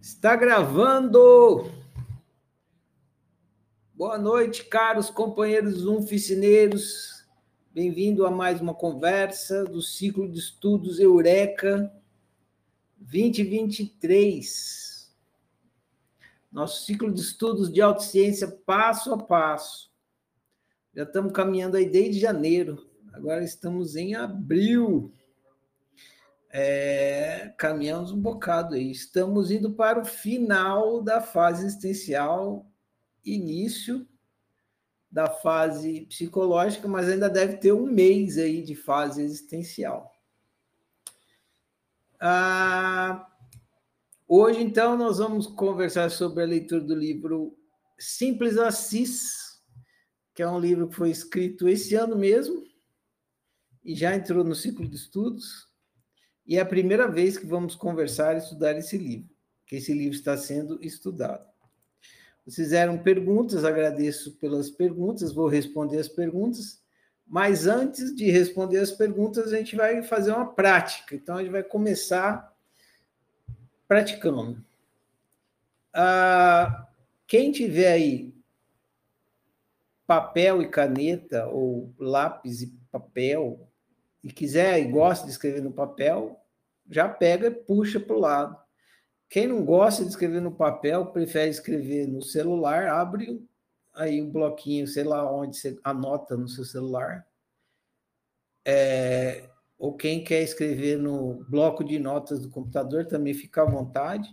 Está gravando! Boa noite, caros companheiros unficineiros. Bem-vindo a mais uma conversa do ciclo de estudos Eureka 2023. Nosso ciclo de estudos de autociência passo a passo. Já estamos caminhando aí desde janeiro. Agora estamos em abril é, caminhamos um bocado aí. Estamos indo para o final da fase existencial, início da fase psicológica, mas ainda deve ter um mês aí de fase existencial. Ah, hoje, então, nós vamos conversar sobre a leitura do livro Simples Assis, que é um livro que foi escrito esse ano mesmo e já entrou no ciclo de estudos e é a primeira vez que vamos conversar e estudar esse livro, que esse livro está sendo estudado. Vocês fizeram perguntas, agradeço pelas perguntas, vou responder as perguntas, mas antes de responder as perguntas, a gente vai fazer uma prática. Então, a gente vai começar praticando. Ah, quem tiver aí papel e caneta, ou lápis e papel, e quiser e gosta de escrever no papel, já pega e puxa para o lado. Quem não gosta de escrever no papel, prefere escrever no celular, abre aí um bloquinho, sei lá onde você anota no seu celular. É, ou quem quer escrever no bloco de notas do computador também fica à vontade.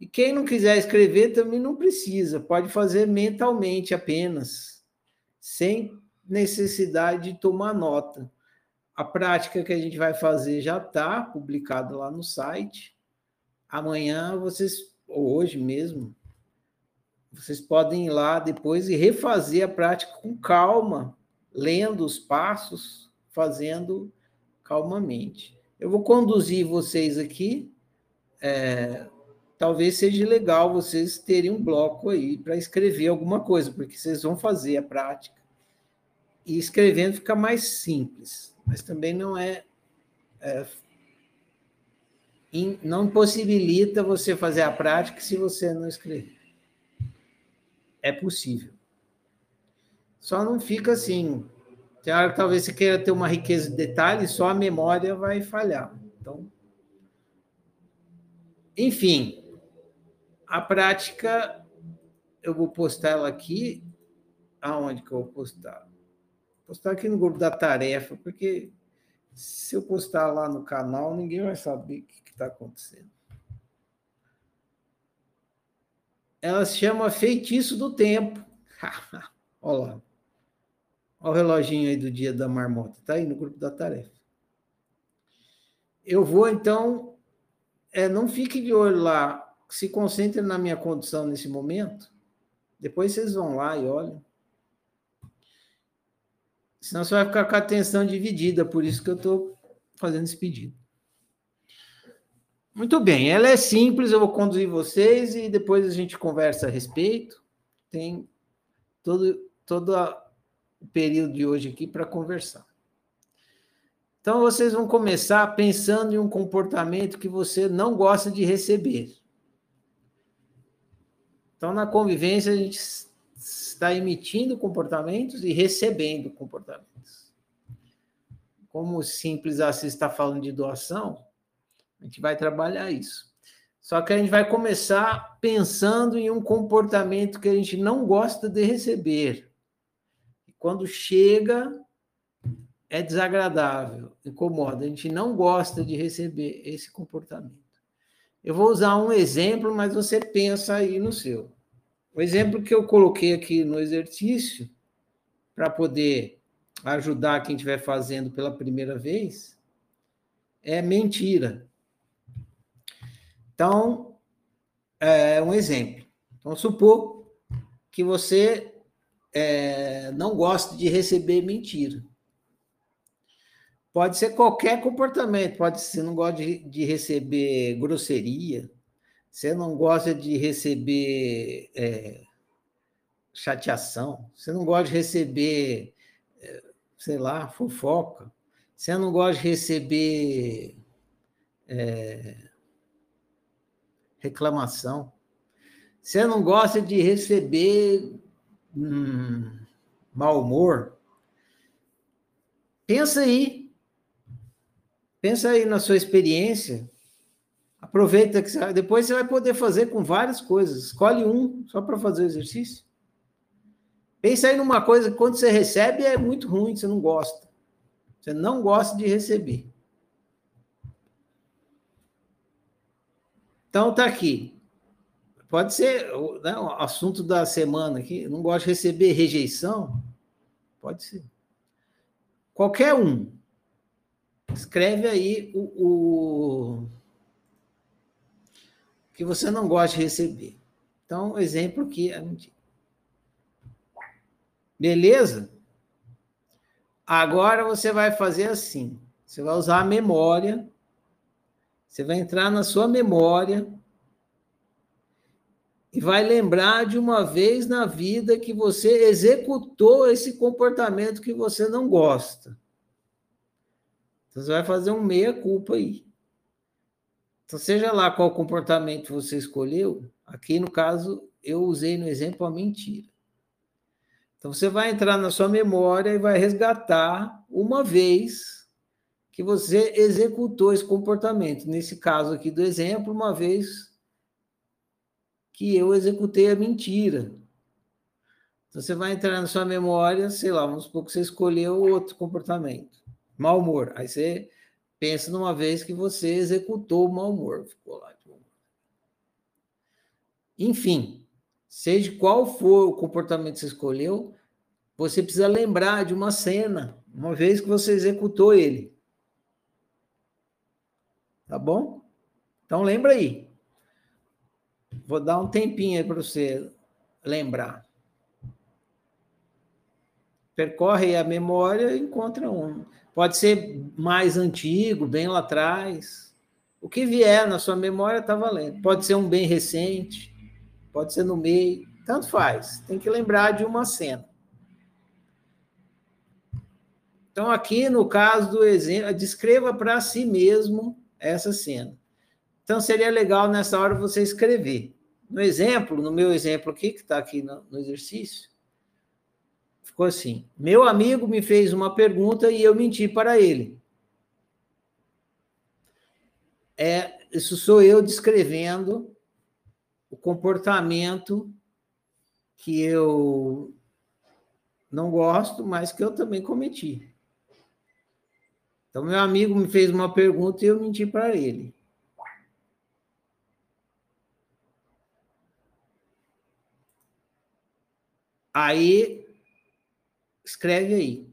E quem não quiser escrever também não precisa, pode fazer mentalmente apenas, sem necessidade de tomar nota. A prática que a gente vai fazer já está publicada lá no site. Amanhã vocês, ou hoje mesmo, vocês podem ir lá depois e refazer a prática com calma, lendo os passos, fazendo calmamente. Eu vou conduzir vocês aqui. É, talvez seja legal vocês terem um bloco aí para escrever alguma coisa, porque vocês vão fazer a prática. E escrevendo fica mais simples mas também não é, é in, não possibilita você fazer a prática se você não escrever. É possível. Só não fica assim. Tem hora que talvez você queira ter uma riqueza de detalhes, só a memória vai falhar. Então, enfim, a prática eu vou postar ela aqui. Aonde que eu vou postar? Postar aqui no grupo da tarefa, porque se eu postar lá no canal, ninguém vai saber o que está acontecendo. Ela se chama Feitiço do Tempo. Olha lá. Olha o reloginho aí do dia da marmota. Está aí no grupo da tarefa. Eu vou, então, é, não fique de olho lá. Se concentre na minha condição nesse momento. Depois vocês vão lá e olham. Senão você vai ficar com a atenção dividida, por isso que eu estou fazendo esse pedido. Muito bem, ela é simples, eu vou conduzir vocês e depois a gente conversa a respeito. Tem todo, todo o período de hoje aqui para conversar. Então, vocês vão começar pensando em um comportamento que você não gosta de receber. Então, na convivência, a gente está emitindo comportamentos e recebendo comportamentos. Como o simples assim está falando de doação, a gente vai trabalhar isso. Só que a gente vai começar pensando em um comportamento que a gente não gosta de receber. E quando chega, é desagradável, incomoda. A gente não gosta de receber esse comportamento. Eu vou usar um exemplo, mas você pensa aí no seu. O exemplo que eu coloquei aqui no exercício, para poder ajudar quem estiver fazendo pela primeira vez, é mentira. Então, é um exemplo. Então, supor que você é, não gosta de receber mentira. Pode ser qualquer comportamento, pode ser não gosta de, de receber grosseria, você não gosta de receber é, chateação, você não gosta de receber, é, sei lá, fofoca, você não gosta de receber é, reclamação. Você não gosta de receber hum, mau humor? Pensa aí. Pensa aí na sua experiência. Aproveita que depois você vai poder fazer com várias coisas. Escolhe um só para fazer o exercício. Pensa aí numa coisa que quando você recebe é muito ruim, você não gosta. Você não gosta de receber. Então tá aqui. Pode ser né, o assunto da semana aqui. Não gosto de receber rejeição? Pode ser. Qualquer um. Escreve aí o, o que você não gosta de receber. Então, exemplo aqui é mentira. Beleza? Agora você vai fazer assim. Você vai usar a memória você vai entrar na sua memória e vai lembrar de uma vez na vida que você executou esse comportamento que você não gosta. Então, você vai fazer um meia-culpa aí. Então, seja lá qual comportamento você escolheu, aqui no caso, eu usei no exemplo a mentira. Então, você vai entrar na sua memória e vai resgatar uma vez que você executou esse comportamento. Nesse caso aqui do exemplo, uma vez que eu executei a mentira. Então, você vai entrar na sua memória, sei lá, vamos supor que você escolheu outro comportamento. Mau humor. Aí você pensa numa vez que você executou o mau humor. Ficou lá. Enfim, seja qual for o comportamento que você escolheu, você precisa lembrar de uma cena, uma vez que você executou ele. Tá bom? Então lembra aí. Vou dar um tempinho aí para você lembrar. Percorre a memória e encontra um. Pode ser mais antigo, bem lá atrás. O que vier na sua memória está valendo. Pode ser um bem recente, pode ser no meio, tanto faz. Tem que lembrar de uma cena. Então, aqui no caso do exemplo, descreva para si mesmo essa cena. Então, seria legal nessa hora você escrever. No exemplo, no meu exemplo aqui, que está aqui no, no exercício, ficou assim: Meu amigo me fez uma pergunta e eu menti para ele. É, isso sou eu descrevendo o comportamento que eu não gosto, mas que eu também cometi. Então, meu amigo me fez uma pergunta e eu menti para ele. Aí, escreve aí.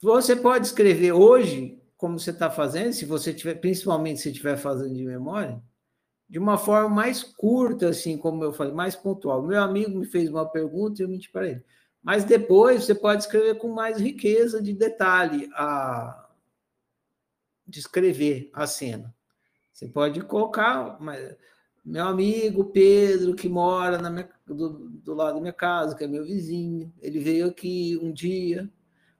Você pode escrever hoje, como você está fazendo, se você tiver, principalmente se estiver fazendo de memória, de uma forma mais curta, assim, como eu falei, mais pontual. Meu amigo me fez uma pergunta e eu menti para ele. Mas depois você pode escrever com mais riqueza de detalhe a descrever a cena. Você pode colocar mas, meu amigo Pedro, que mora na minha, do, do lado da minha casa, que é meu vizinho, ele veio aqui um dia,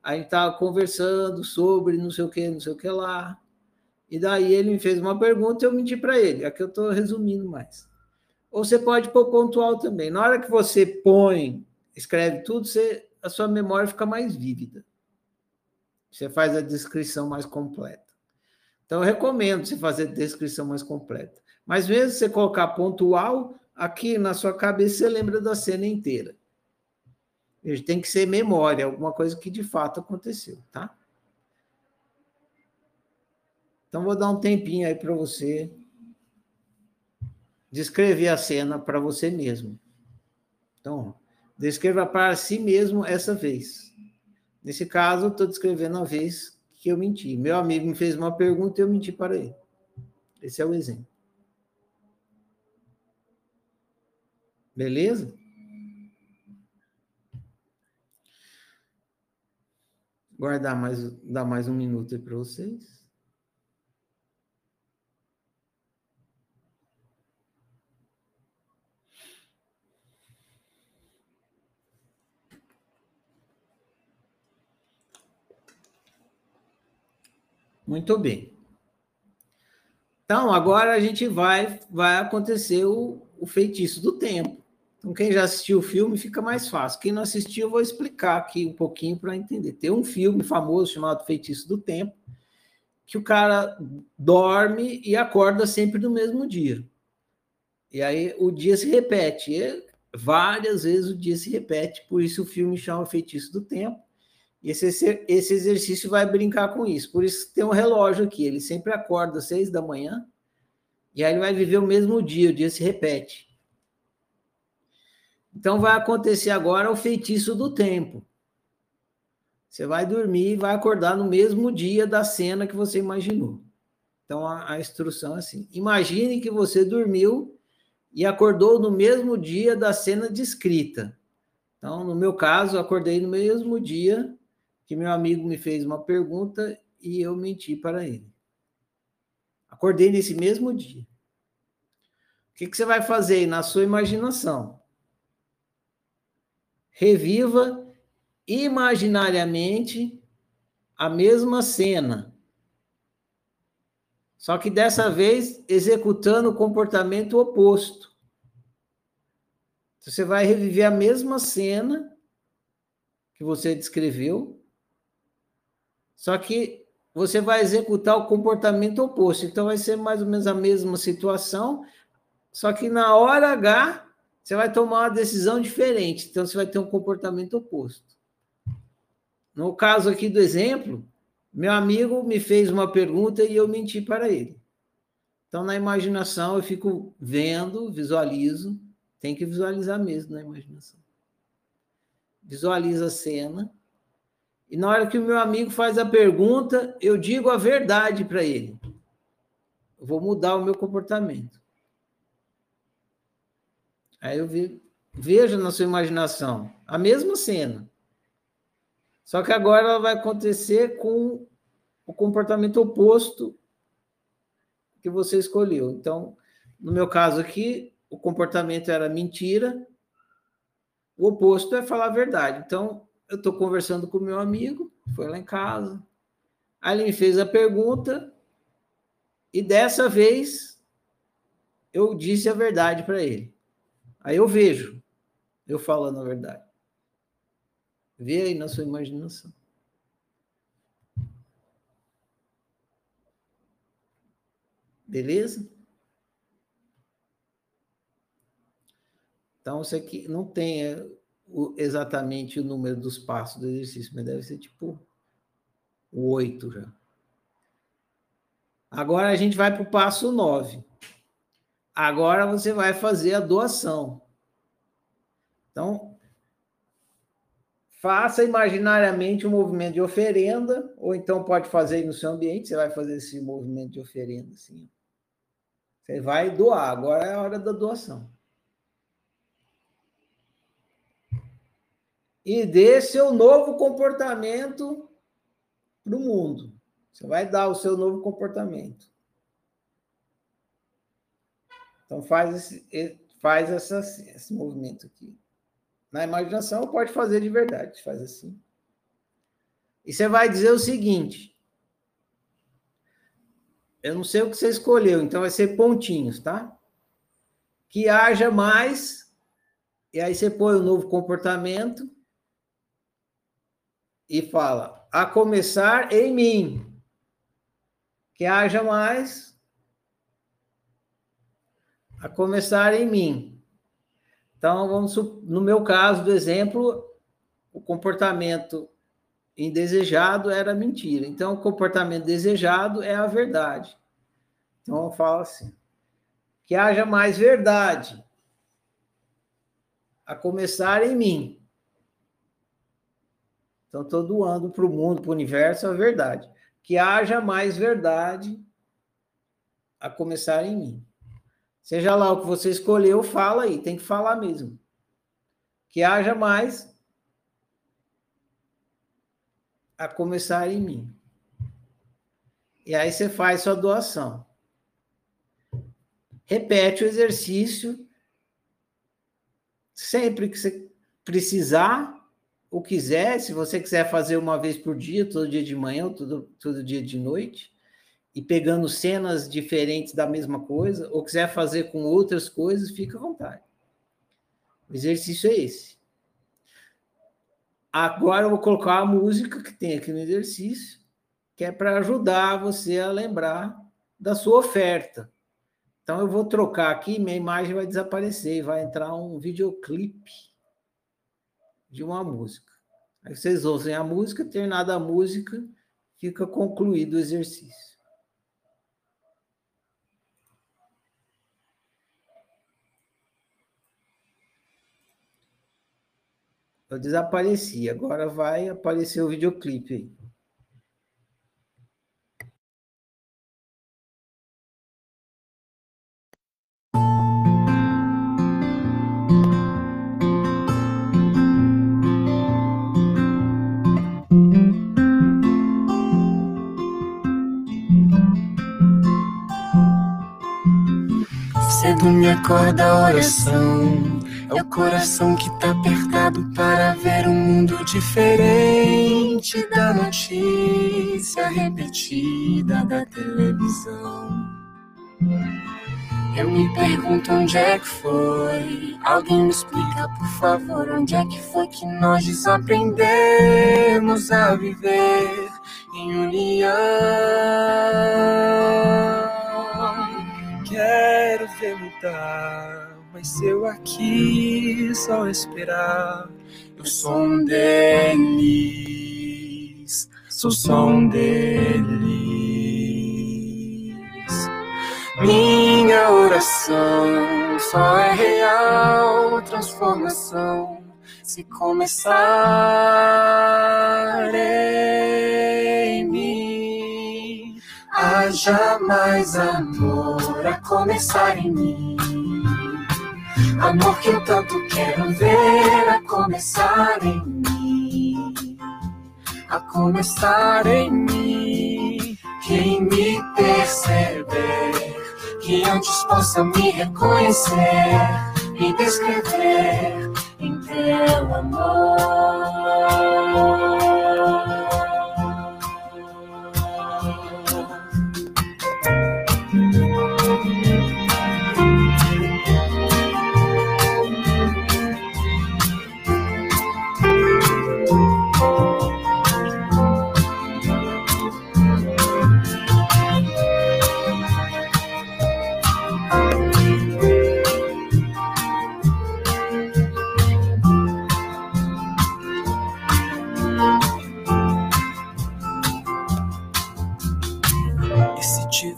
a gente estava conversando sobre não sei o que, não sei o que lá. E daí ele me fez uma pergunta e eu menti para ele. Aqui eu estou resumindo mais. Ou você pode pôr pontual também. Na hora que você põe escreve tudo, você, a sua memória fica mais vívida. Você faz a descrição mais completa. Então, eu recomendo você fazer a descrição mais completa. Mas mesmo você colocar pontual, aqui na sua cabeça você lembra da cena inteira. Tem que ser memória, alguma coisa que de fato aconteceu, tá? Então, vou dar um tempinho aí para você descrever a cena para você mesmo. Então, Descreva para si mesmo essa vez. Nesse caso, estou descrevendo a vez que eu menti. Meu amigo me fez uma pergunta e eu menti para ele. Esse é o exemplo. Beleza? Guardar mais, dar mais um minuto aí para vocês. Muito bem. Então, agora a gente vai, vai acontecer o, o feitiço do tempo. Então, quem já assistiu o filme fica mais fácil. Quem não assistiu, eu vou explicar aqui um pouquinho para entender. Tem um filme famoso chamado Feitiço do Tempo, que o cara dorme e acorda sempre no mesmo dia. E aí o dia se repete. E várias vezes o dia se repete, por isso o filme chama Feitiço do Tempo. E esse, esse exercício vai brincar com isso. Por isso tem um relógio aqui. Ele sempre acorda às seis da manhã e aí ele vai viver o mesmo dia, o dia se repete. Então vai acontecer agora o feitiço do tempo. Você vai dormir e vai acordar no mesmo dia da cena que você imaginou. Então a, a instrução é assim: imagine que você dormiu e acordou no mesmo dia da cena descrita. Então, no meu caso, acordei no mesmo dia que meu amigo me fez uma pergunta e eu menti para ele. Acordei nesse mesmo dia. O que, que você vai fazer na sua imaginação? Reviva imaginariamente a mesma cena. Só que dessa vez executando o comportamento oposto. Você vai reviver a mesma cena que você descreveu, só que você vai executar o comportamento oposto. Então, vai ser mais ou menos a mesma situação, só que na hora H, você vai tomar uma decisão diferente. Então, você vai ter um comportamento oposto. No caso aqui do exemplo, meu amigo me fez uma pergunta e eu menti para ele. Então, na imaginação, eu fico vendo, visualizo. Tem que visualizar mesmo na imaginação. Visualiza a cena e na hora que o meu amigo faz a pergunta, eu digo a verdade para ele. Eu vou mudar o meu comportamento. Aí eu vi, veja na sua imaginação a mesma cena. Só que agora ela vai acontecer com o comportamento oposto que você escolheu. Então, no meu caso aqui, o comportamento era mentira, o oposto é falar a verdade. Então, eu estou conversando com meu amigo, foi lá em casa. Aí ele me fez a pergunta e dessa vez eu disse a verdade para ele. Aí eu vejo eu falando a verdade. Vê aí na sua imaginação. Beleza? Então, isso aqui não tem. É, exatamente o número dos passos do exercício, mas deve ser tipo o 8 já. Agora a gente vai para o passo 9. Agora você vai fazer a doação. Então, faça imaginariamente um movimento de oferenda, ou então pode fazer no seu ambiente, você vai fazer esse movimento de oferenda assim. Você vai doar, agora é a hora da doação. e dê seu novo comportamento para o mundo. Você vai dar o seu novo comportamento. Então faz esse, faz essa, esse movimento aqui. Na imaginação pode fazer de verdade, faz assim. E você vai dizer o seguinte: eu não sei o que você escolheu, então vai ser pontinhos, tá? Que haja mais, e aí você põe o novo comportamento e fala: a começar em mim, que haja mais, a começar em mim. Então, vamos no meu caso do exemplo, o comportamento indesejado era mentira. Então, o comportamento desejado é a verdade. Então, eu falo assim: que haja mais verdade, a começar em mim. Então, estou doando para o mundo, para o universo, a verdade. Que haja mais verdade a começar em mim. Seja lá o que você escolheu, fala aí, tem que falar mesmo. Que haja mais a começar em mim. E aí você faz sua doação. Repete o exercício sempre que você precisar ou quiser, se você quiser fazer uma vez por dia, todo dia de manhã ou todo, todo dia de noite, e pegando cenas diferentes da mesma coisa, ou quiser fazer com outras coisas, fica à vontade. O exercício é esse. Agora eu vou colocar a música que tem aqui no exercício, que é para ajudar você a lembrar da sua oferta. Então eu vou trocar aqui, minha imagem vai desaparecer e vai entrar um videoclipe de uma música. Aí vocês ouvem a música, terminada a música, fica concluído o exercício. Eu desapareci, agora vai aparecer o videoclipe aí. Me acorda a oração é o coração que tá apertado para ver um mundo diferente da notícia repetida da televisão. Eu me pergunto onde é que foi. Alguém me explica, por favor, onde é que foi que nós desaprendemos a viver em união. Quero ver mudar mas eu aqui só esperar. Eu sou um deles, sou só um deles. Minha oração só é real transformação se começar em mim. Haja mais amor a começar em mim. Amor que eu tanto quero ver a começar em mim, a começar em mim. Quem me perceber, que antes possa me reconhecer, me descrever em teu amor.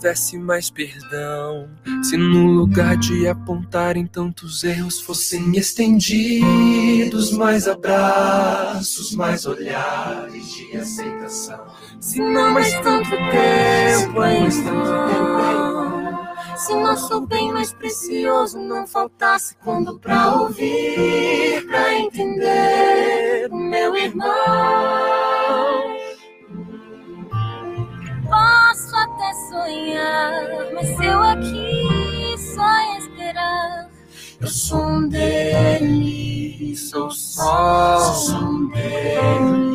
Tivesse mais perdão. Se no lugar de apontarem tantos erros fossem estendidos mais abraços, mais olhares de aceitação. Se não mais tanto tempo em vão. Se nosso bem mais precioso não faltasse quando pra ouvir, pra entender meu irmão posso até sonhar, mas eu aqui só esperar. Eu sou um deles, sou só um deles.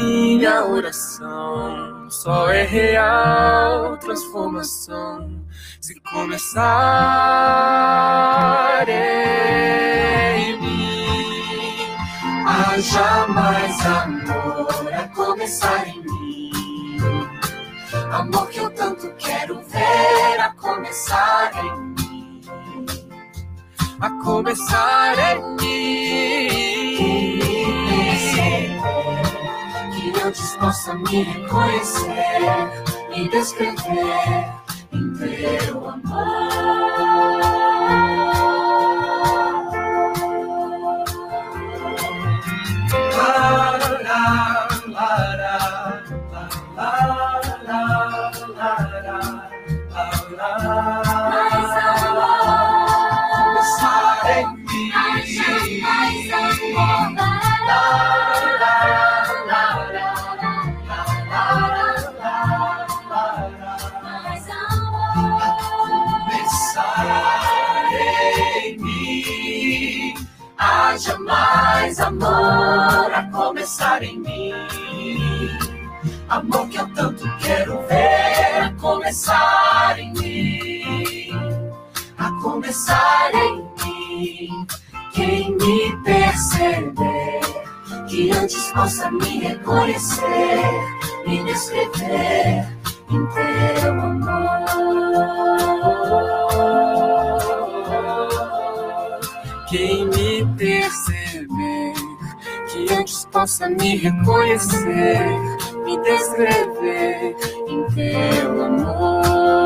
Minha oração só é real transformação se começar em mim. Haja mais amor começar em mim. Amor que eu tanto quero ver a começar em mim. A começar em mim. Que antes possa me reconhecer, me descrever em teu amor. Mais amor a começar em mim. Amor que eu tanto quero ver começar em mim, a começar em mim. Quem me perceber, que antes possa me reconhecer, me descrever em teu amor. Quem me perceber, que antes possa me reconhecer me descrever em teu amor.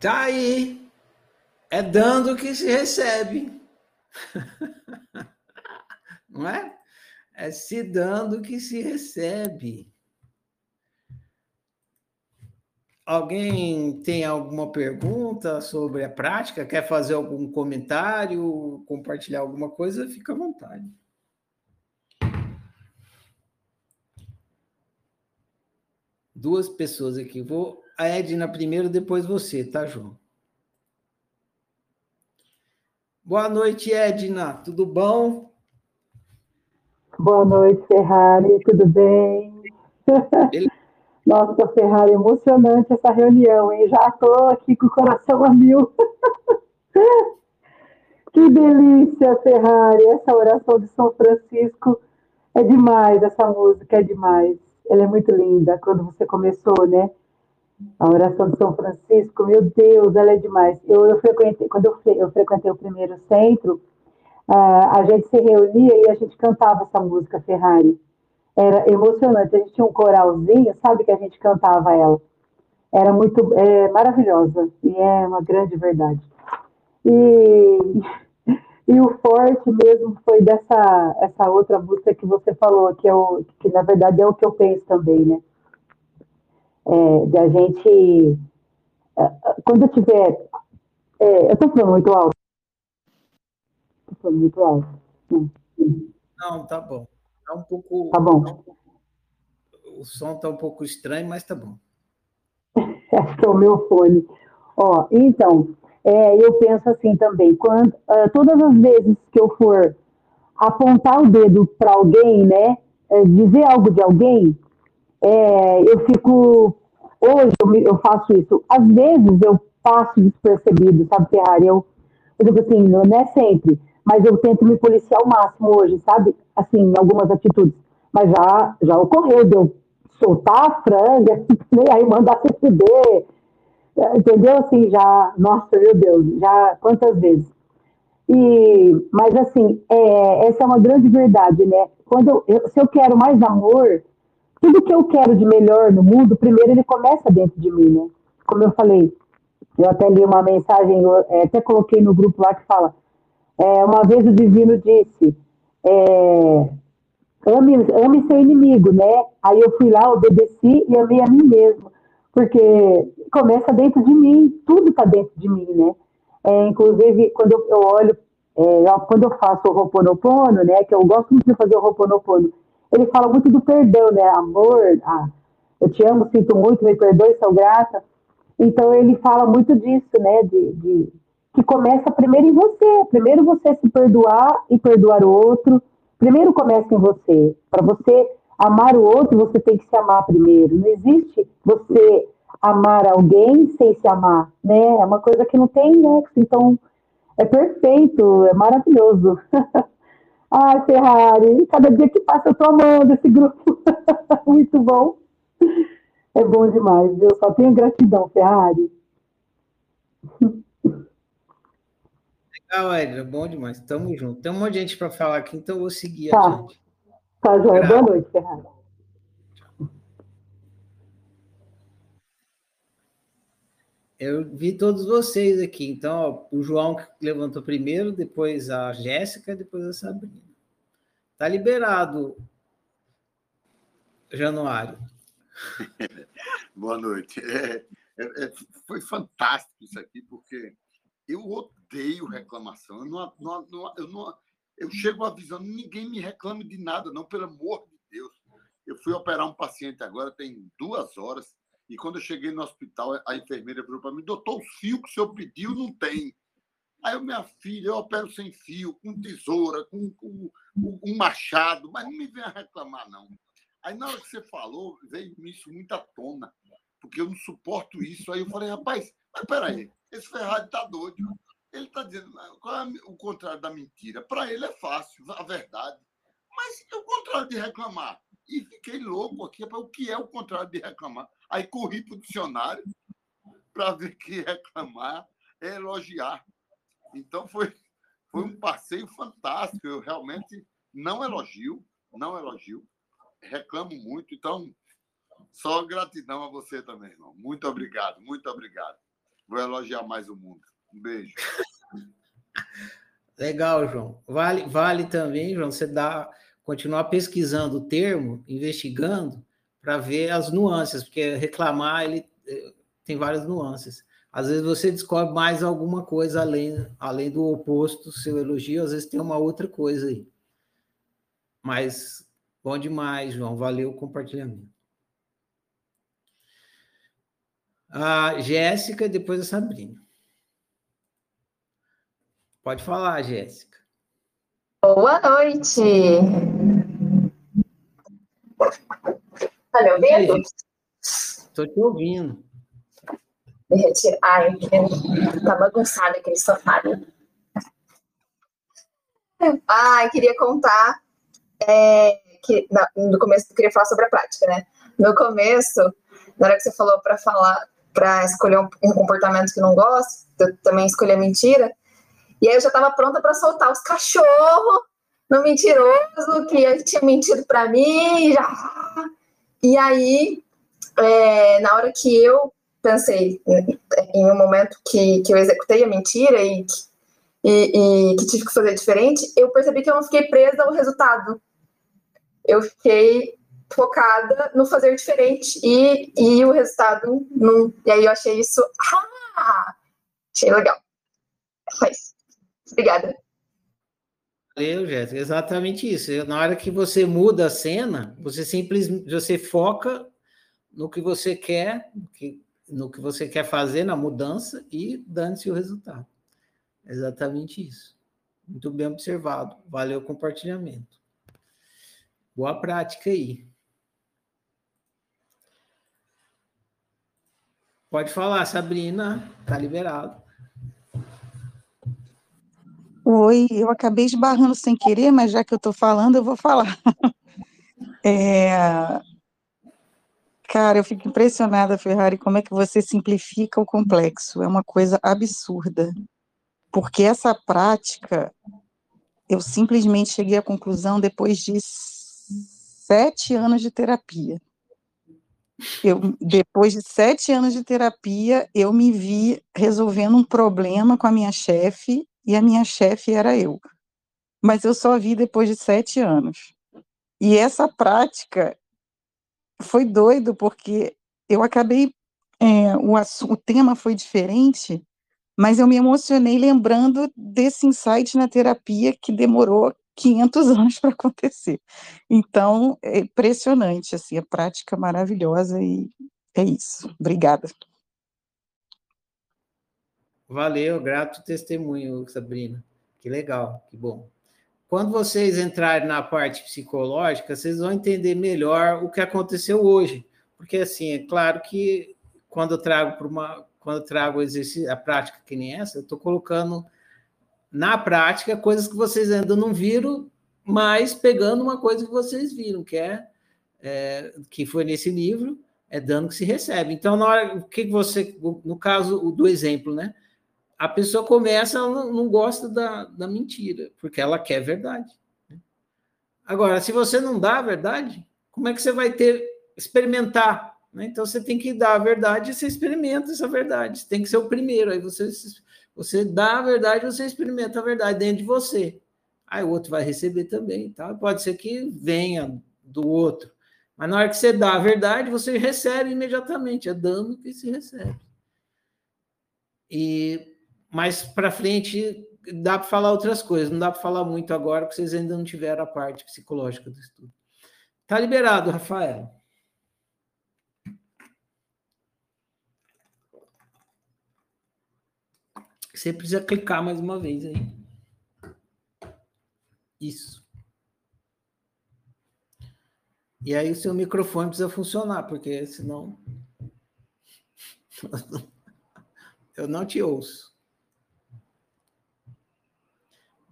Tá aí. É dando que se recebe. Não é? É se dando que se recebe. Alguém tem alguma pergunta sobre a prática? Quer fazer algum comentário, compartilhar alguma coisa? Fica à vontade. Duas pessoas aqui. Vou a Edna primeiro, depois você, tá, João? Boa noite, Edna. Tudo bom? Boa noite, Ferrari. Tudo bem? Nossa, Ferrari, emocionante essa reunião, hein? Já estou aqui com o coração a mil. que delícia, Ferrari. Essa oração de São Francisco é demais, essa música é demais. Ela é muito linda quando você começou, né? A oração de São Francisco, meu Deus, ela é demais. Eu, eu frequentei, quando eu, eu frequentei o primeiro centro, uh, a gente se reunia e a gente cantava essa música Ferrari. Era emocionante. A gente tinha um coralzinho, sabe que a gente cantava ela. Era muito é, maravilhosa e é uma grande verdade. E, e o forte mesmo foi dessa essa outra música que você falou, que, é o, que na verdade é o que eu penso também, né? É, da gente, é, quando eu tiver, é, eu estou falando muito alto? Estou falando muito alto? Não. Não, tá bom. Tá um pouco. Tá bom. O som tá um pouco estranho, mas tá bom. Acho que é o meu fone. Ó, então, é, eu penso assim também, quando, uh, todas as vezes que eu for apontar o dedo para alguém, né, é, dizer algo de alguém, é, eu fico. Hoje eu, eu, faço isso. Às vezes eu passo despercebido, sabe, Ferrari? Eu, eu digo assim, não é sempre, mas eu tento me policiar ao máximo hoje, sabe? Assim, em algumas atitudes. Mas já, já ocorreu de eu soltar a franga, né? aí mandar se fuder, entendeu? Assim, já, nossa, meu Deus, já quantas vezes. E, mas assim, é, essa é uma grande verdade, né? Quando eu, se eu quero mais amor, tudo que eu quero de melhor no mundo, primeiro ele começa dentro de mim, né? Como eu falei, eu até li uma mensagem, é, até coloquei no grupo lá que fala, é, uma vez o divino disse, é, ame, ame seu inimigo, né? Aí eu fui lá, obedeci e amei a mim mesmo, porque começa dentro de mim, tudo está dentro de mim, né? É, inclusive, quando eu, eu olho, é, quando eu faço o Roponopono, né? Que eu gosto muito de fazer o Roponopono, ele fala muito do perdão, né? Amor, ah, eu te amo, sinto muito, me perdoe, sou grata. Então ele fala muito disso, né? De, de, que começa primeiro em você. Primeiro você se perdoar e perdoar o outro. Primeiro começa em você. Para você amar o outro, você tem que se amar primeiro. Não existe você amar alguém sem se amar, né? É uma coisa que não tem nexo. Então é perfeito, é maravilhoso. Ai, Ferrari, cada dia que passa eu tô amando esse grupo. Muito bom. É bom demais, eu só tenho gratidão, Ferrari. Legal, Edna, bom demais. Tamo junto. Tem um monte de gente para falar aqui, então eu vou seguir tá. adiante. Tá, Joia. Boa noite, Ferrari. Eu vi todos vocês aqui. Então, ó, o João que levantou primeiro, depois a Jéssica, depois a Sabrina. Tá liberado, Januário. Boa noite. É, é, é, foi fantástico isso aqui, porque eu odeio reclamação. Eu, não, não, não, eu, não, eu chego avisando, ninguém me reclame de nada, não, pelo amor de Deus. Eu fui operar um paciente agora, tem duas horas, e quando eu cheguei no hospital, a enfermeira falou para mim: doutor, os fios que o senhor pediu não tem. Aí eu, minha filha, eu opero sem fio, com tesoura, com, com, com um machado, mas não me venha reclamar, não. Aí na hora que você falou, veio isso muito à tona, porque eu não suporto isso. Aí eu falei, rapaz, mas peraí, esse Ferrari tá doido. Ele está dizendo, qual é o contrário da mentira? Para ele é fácil, a verdade. Mas é o contrário de reclamar. E fiquei louco aqui, o que é o contrário de reclamar? Aí corri para o dicionário para ver que reclamar é elogiar. Então foi, foi um passeio fantástico. Eu realmente não elogio, não elogio, reclamo muito. Então, só gratidão a você também, irmão. Muito obrigado, muito obrigado. Vou elogiar mais o mundo. Um beijo. Legal, João. Vale, vale também, João, você dá, continuar pesquisando o termo, investigando, para ver as nuances, porque reclamar ele eh, tem várias nuances. Às vezes você descobre mais alguma coisa além, além do oposto, seu elogio, às vezes tem uma outra coisa aí. Mas bom demais, João. Valeu o compartilhamento. A Jéssica, depois a Sabrina. Pode falar, Jéssica. Boa noite. Tá me ouvindo? Estou te ouvindo. Me retirar. Ai, tá bagunçado aquele sofá. Ah, queria contar é, que no começo eu queria falar sobre a prática, né? No começo, na hora que você falou para falar, para escolher um, um, comportamento que não gosto, eu também escolhi a mentira. E aí eu já estava pronta para soltar os cachorros no mentiroso que tinha mentido para mim. Já... E aí, é, na hora que eu pensei em um momento que, que eu executei a mentira e, e, e que tive que fazer diferente, eu percebi que eu não fiquei presa ao resultado. Eu fiquei focada no fazer diferente e, e o resultado não. E aí eu achei isso. Ah, achei legal. Mas Obrigada. Valeu, Jéssica. Exatamente isso. Na hora que você muda a cena, você simplesmente você foca no que você quer, no que, você quer fazer na mudança e dane-se o resultado. Exatamente isso. Muito bem observado. Valeu o compartilhamento. Boa prática aí. Pode falar, Sabrina. Tá liberado. Oi, eu acabei esbarrando sem querer, mas já que eu estou falando, eu vou falar. É... Cara, eu fico impressionada, Ferrari, como é que você simplifica o complexo. É uma coisa absurda. Porque essa prática, eu simplesmente cheguei à conclusão depois de sete anos de terapia. Eu, depois de sete anos de terapia, eu me vi resolvendo um problema com a minha chefe e a minha chefe era eu. Mas eu só vi depois de sete anos. E essa prática foi doido, porque eu acabei. É, o, o tema foi diferente, mas eu me emocionei lembrando desse insight na terapia que demorou 500 anos para acontecer. Então, é impressionante, assim, a prática maravilhosa e é isso. Obrigada. Valeu, grato testemunho, Sabrina. Que legal, que bom. Quando vocês entrarem na parte psicológica, vocês vão entender melhor o que aconteceu hoje. Porque, assim, é claro que quando eu trago para uma. Quando eu trago exercício, a prática que nem essa, eu estou colocando na prática coisas que vocês ainda não viram, mas pegando uma coisa que vocês viram, que é, é que foi nesse livro, é dano que se recebe. Então, na hora, o que você, no caso do exemplo, né? A pessoa começa, ela não, gosta da, da mentira, porque ela quer verdade. Agora, se você não dá a verdade, como é que você vai ter experimentar Né? Então você tem que dar a verdade e você experimenta essa verdade. Você tem que ser o primeiro. Aí você, você dá a verdade, você experimenta a verdade dentro de você. Aí o outro vai receber também, tá? Pode ser que venha do outro. Mas na hora que você dá a verdade, você recebe imediatamente. É dando que se recebe. E mais para frente dá para falar outras coisas. Não dá para falar muito agora, porque vocês ainda não tiveram a parte psicológica do estudo. Tá liberado, Rafael. Você precisa clicar mais uma vez aí. Isso. E aí o seu microfone precisa funcionar, porque senão eu não te ouço.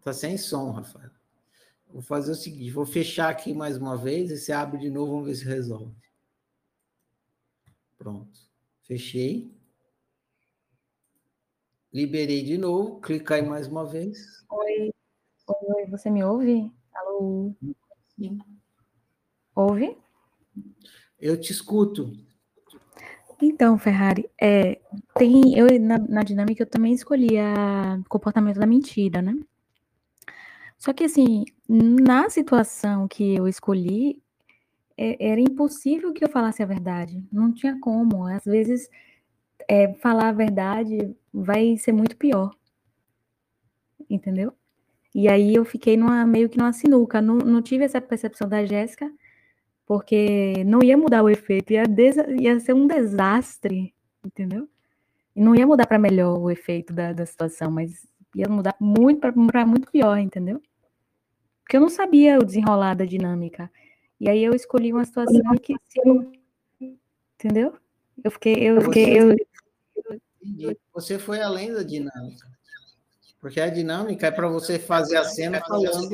Tá sem som, Rafael. Vou fazer o seguinte, vou fechar aqui mais uma vez e você abre de novo, vamos ver se resolve. Pronto. Fechei. Liberei de novo, clica aí mais uma vez. Oi. Oi, você me ouve? Alô? Sim. Ouve? Eu te escuto. Então, Ferrari, é, tem, eu na, na dinâmica eu também escolhi a comportamento da mentira, né? Só que assim, na situação que eu escolhi, é, era impossível que eu falasse a verdade. Não tinha como. Às vezes é, falar a verdade vai ser muito pior. Entendeu? E aí eu fiquei numa, meio que numa sinuca. Não, não tive essa percepção da Jéssica, porque não ia mudar o efeito, ia, ia ser um desastre, entendeu? E não ia mudar para melhor o efeito da, da situação, mas ia mudar muito para muito pior, entendeu? Porque eu não sabia o desenrolar da dinâmica. E aí eu escolhi uma situação que. Entendeu? Eu fiquei. Eu fiquei eu. Você foi além da dinâmica. Porque a dinâmica é para você fazer a cena falando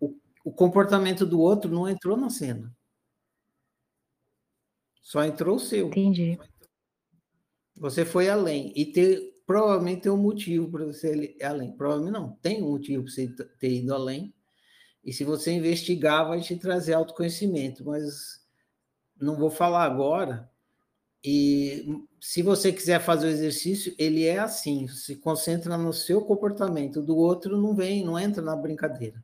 o, o comportamento do outro não entrou na cena. Só entrou o seu. Entendi. Você foi além. E ter, provavelmente tem um motivo para você ir além. Provavelmente não. Tem um motivo para você ter ido além. E se você investigar, vai te trazer autoconhecimento. Mas não vou falar agora, e se você quiser fazer o exercício, ele é assim, se concentra no seu comportamento, do outro não vem, não entra na brincadeira.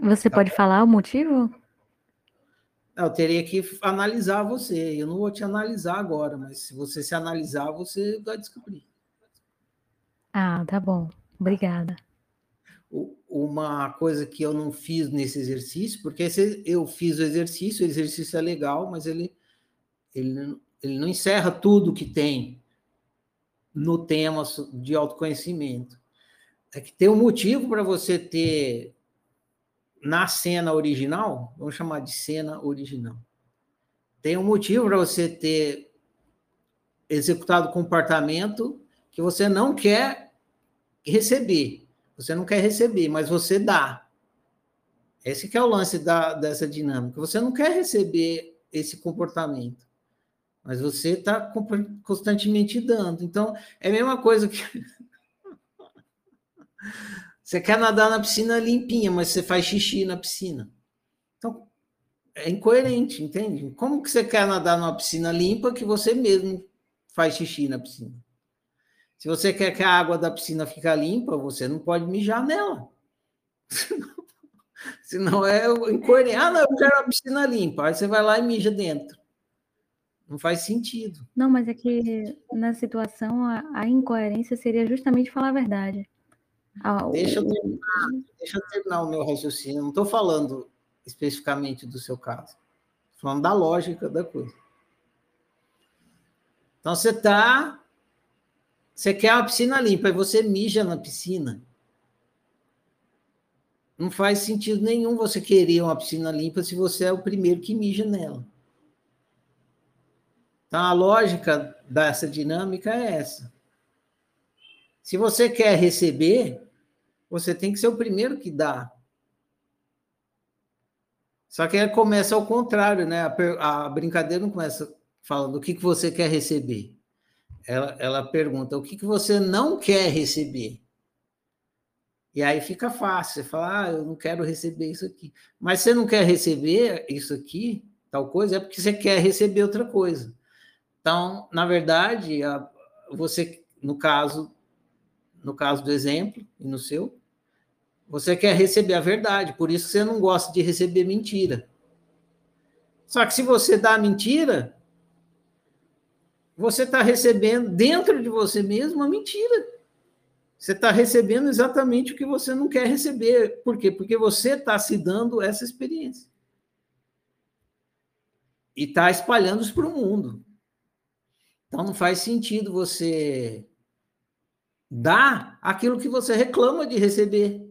Você tá pode falar o motivo? Eu teria que analisar você. Eu não vou te analisar agora, mas se você se analisar, você vai descobrir. Ah, tá bom. Obrigada uma coisa que eu não fiz nesse exercício, porque eu fiz o exercício, o exercício é legal, mas ele, ele, ele não encerra tudo que tem no tema de autoconhecimento. É que tem um motivo para você ter na cena original, vamos chamar de cena original. Tem um motivo para você ter executado comportamento que você não quer receber. Você não quer receber, mas você dá. Esse que é o lance da, dessa dinâmica. Você não quer receber esse comportamento, mas você está constantemente dando. Então, é a mesma coisa que. você quer nadar na piscina limpinha, mas você faz xixi na piscina. Então, é incoerente, entende? Como que você quer nadar numa piscina limpa que você mesmo faz xixi na piscina? Se você quer que a água da piscina fique limpa, você não pode mijar nela. Senão é incoerente. Ah, não, eu quero a piscina limpa. Aí você vai lá e mija dentro. Não faz sentido. Não, mas é que na situação a, a incoerência seria justamente falar a verdade. Ah, deixa, eu terminar, deixa eu terminar o meu raciocínio. Não estou falando especificamente do seu caso. Estou falando da lógica da coisa. Então você está você quer uma piscina limpa e você mija na piscina. Não faz sentido nenhum você querer uma piscina limpa se você é o primeiro que mija nela. Então, a lógica dessa dinâmica é essa. Se você quer receber, você tem que ser o primeiro que dá. Só que começa ao contrário, né? A, a brincadeira não começa falando o que, que você quer receber ela, ela pergunta: o que, que você não quer receber? E aí fica fácil, você fala, ah, eu não quero receber isso aqui. Mas você não quer receber isso aqui, tal coisa, é porque você quer receber outra coisa. Então, na verdade, você, no caso, no caso do exemplo, e no seu, você quer receber a verdade, por isso você não gosta de receber mentira. Só que se você dá mentira, você está recebendo dentro de você mesmo a mentira. Você está recebendo exatamente o que você não quer receber. Por quê? Porque você está se dando essa experiência. E está espalhando isso para o mundo. Então não faz sentido você dar aquilo que você reclama de receber.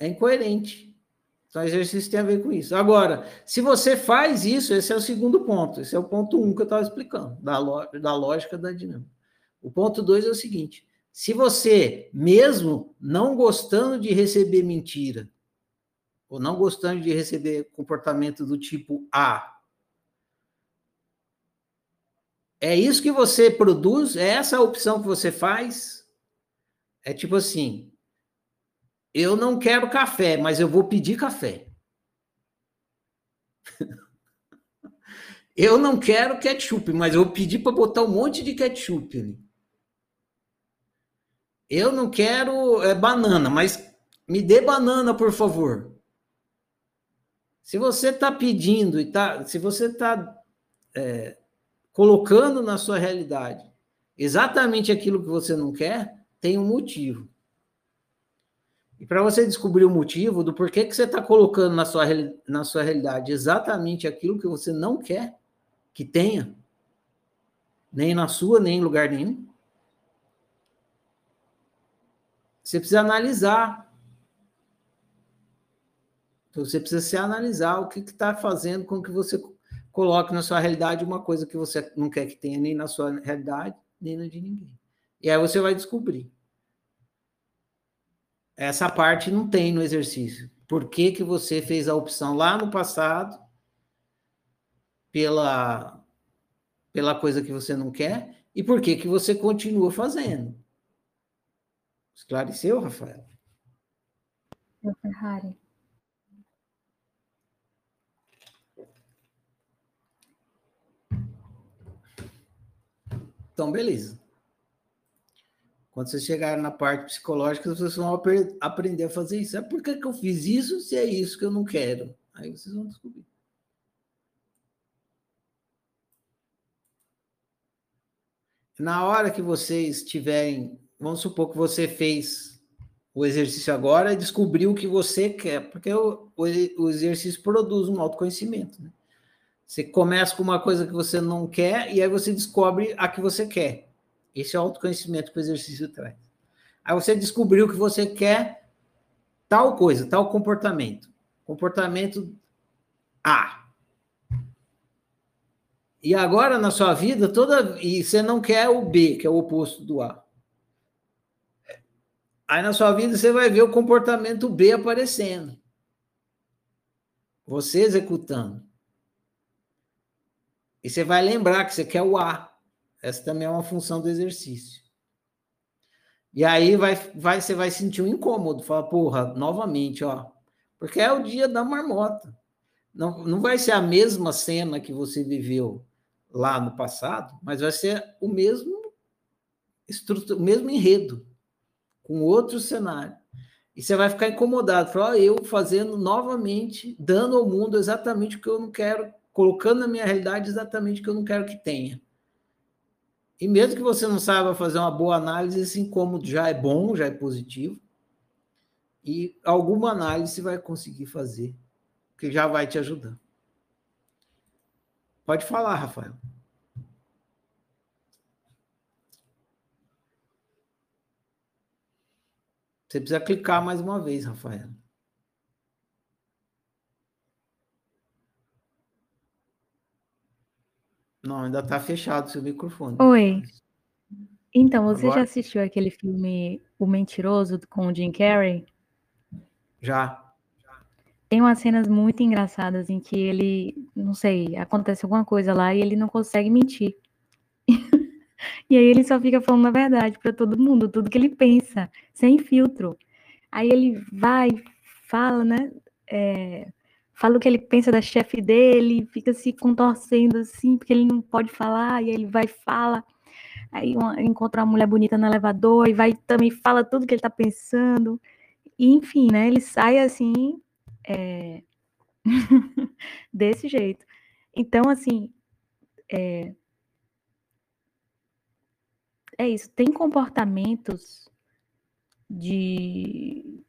É incoerente. Então, exercício tem a ver com isso. Agora, se você faz isso, esse é o segundo ponto. Esse é o ponto um que eu estava explicando, da, da lógica da dinâmica. O ponto dois é o seguinte: se você, mesmo não gostando de receber mentira, ou não gostando de receber comportamento do tipo A, é isso que você produz? É essa a opção que você faz? É tipo assim: eu não quero café, mas eu vou pedir café. eu não quero ketchup, mas eu vou pedir para botar um monte de ketchup ali. Eu não quero é, banana, mas me dê banana, por favor. Se você está pedindo e tá, se você está é, colocando na sua realidade exatamente aquilo que você não quer, tem um motivo. E para você descobrir o motivo do porquê que você está colocando na sua, na sua realidade exatamente aquilo que você não quer que tenha, nem na sua, nem em lugar nenhum, Você precisa analisar. Então, você precisa se analisar o que está fazendo com que você coloque na sua realidade uma coisa que você não quer que tenha nem na sua realidade, nem na de ninguém. E aí você vai descobrir. Essa parte não tem no exercício. Por que, que você fez a opção lá no passado pela, pela coisa que você não quer e por que, que você continua fazendo? Esclareceu, Rafael? Meu Ferrari. Então, beleza. Quando vocês chegarem na parte psicológica, vocês vão aprender a fazer isso. É por que, eu fiz isso se é isso que eu não quero? Aí vocês vão descobrir. Na hora que vocês tiverem vamos supor que você fez o exercício agora e descobriu o que você quer, porque o, o, o exercício produz um autoconhecimento. Né? Você começa com uma coisa que você não quer e aí você descobre a que você quer. Esse é o autoconhecimento que o exercício traz. Aí você descobriu que você quer tal coisa, tal comportamento. Comportamento A. E agora na sua vida toda e você não quer o B, que é o oposto do A. Aí na sua vida você vai ver o comportamento B aparecendo. Você executando. E você vai lembrar que você quer o A. Essa também é uma função do exercício. E aí vai, vai, você vai sentir um incômodo. Fala, porra, novamente, ó. Porque é o dia da marmota. Não, não vai ser a mesma cena que você viveu lá no passado, mas vai ser o mesmo, o mesmo enredo com outro cenário. E você vai ficar incomodado, falar, eu fazendo novamente, dando ao mundo exatamente o que eu não quero, colocando na minha realidade exatamente o que eu não quero que tenha. E mesmo que você não saiba fazer uma boa análise, esse incômodo já é bom, já é positivo. E alguma análise você vai conseguir fazer, que já vai te ajudar. Pode falar, Rafael. Você precisa clicar mais uma vez, Rafael. Não, ainda está fechado seu microfone. Oi. Então, você Agora? já assistiu aquele filme O Mentiroso com o Jim Carrey? Já. Tem umas cenas muito engraçadas em que ele, não sei, acontece alguma coisa lá e ele não consegue mentir. E aí ele só fica falando a verdade para todo mundo, tudo que ele pensa, sem filtro. Aí ele vai, fala, né? É, fala o que ele pensa da chefe dele, fica se contorcendo assim, porque ele não pode falar, e aí ele vai e fala. Aí uma, encontra uma mulher bonita no elevador e vai também fala tudo que ele tá pensando. E, enfim, né? Ele sai assim, é... desse jeito. Então, assim, é... é isso. Tem comportamentos de,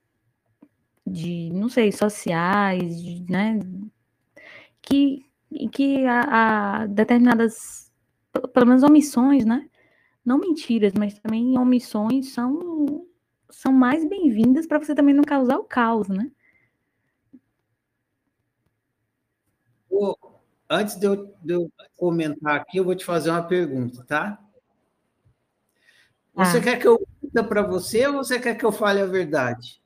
de não sei, sociais, de, né? Que, que a, a determinadas, pelo menos omissões, né? Não mentiras, mas também omissões são são mais bem-vindas para você também não causar o caos, né? Antes de eu, de eu, comentar aqui, eu vou te fazer uma pergunta, tá? Você ah. quer que eu minta para você ou você quer que eu fale a verdade?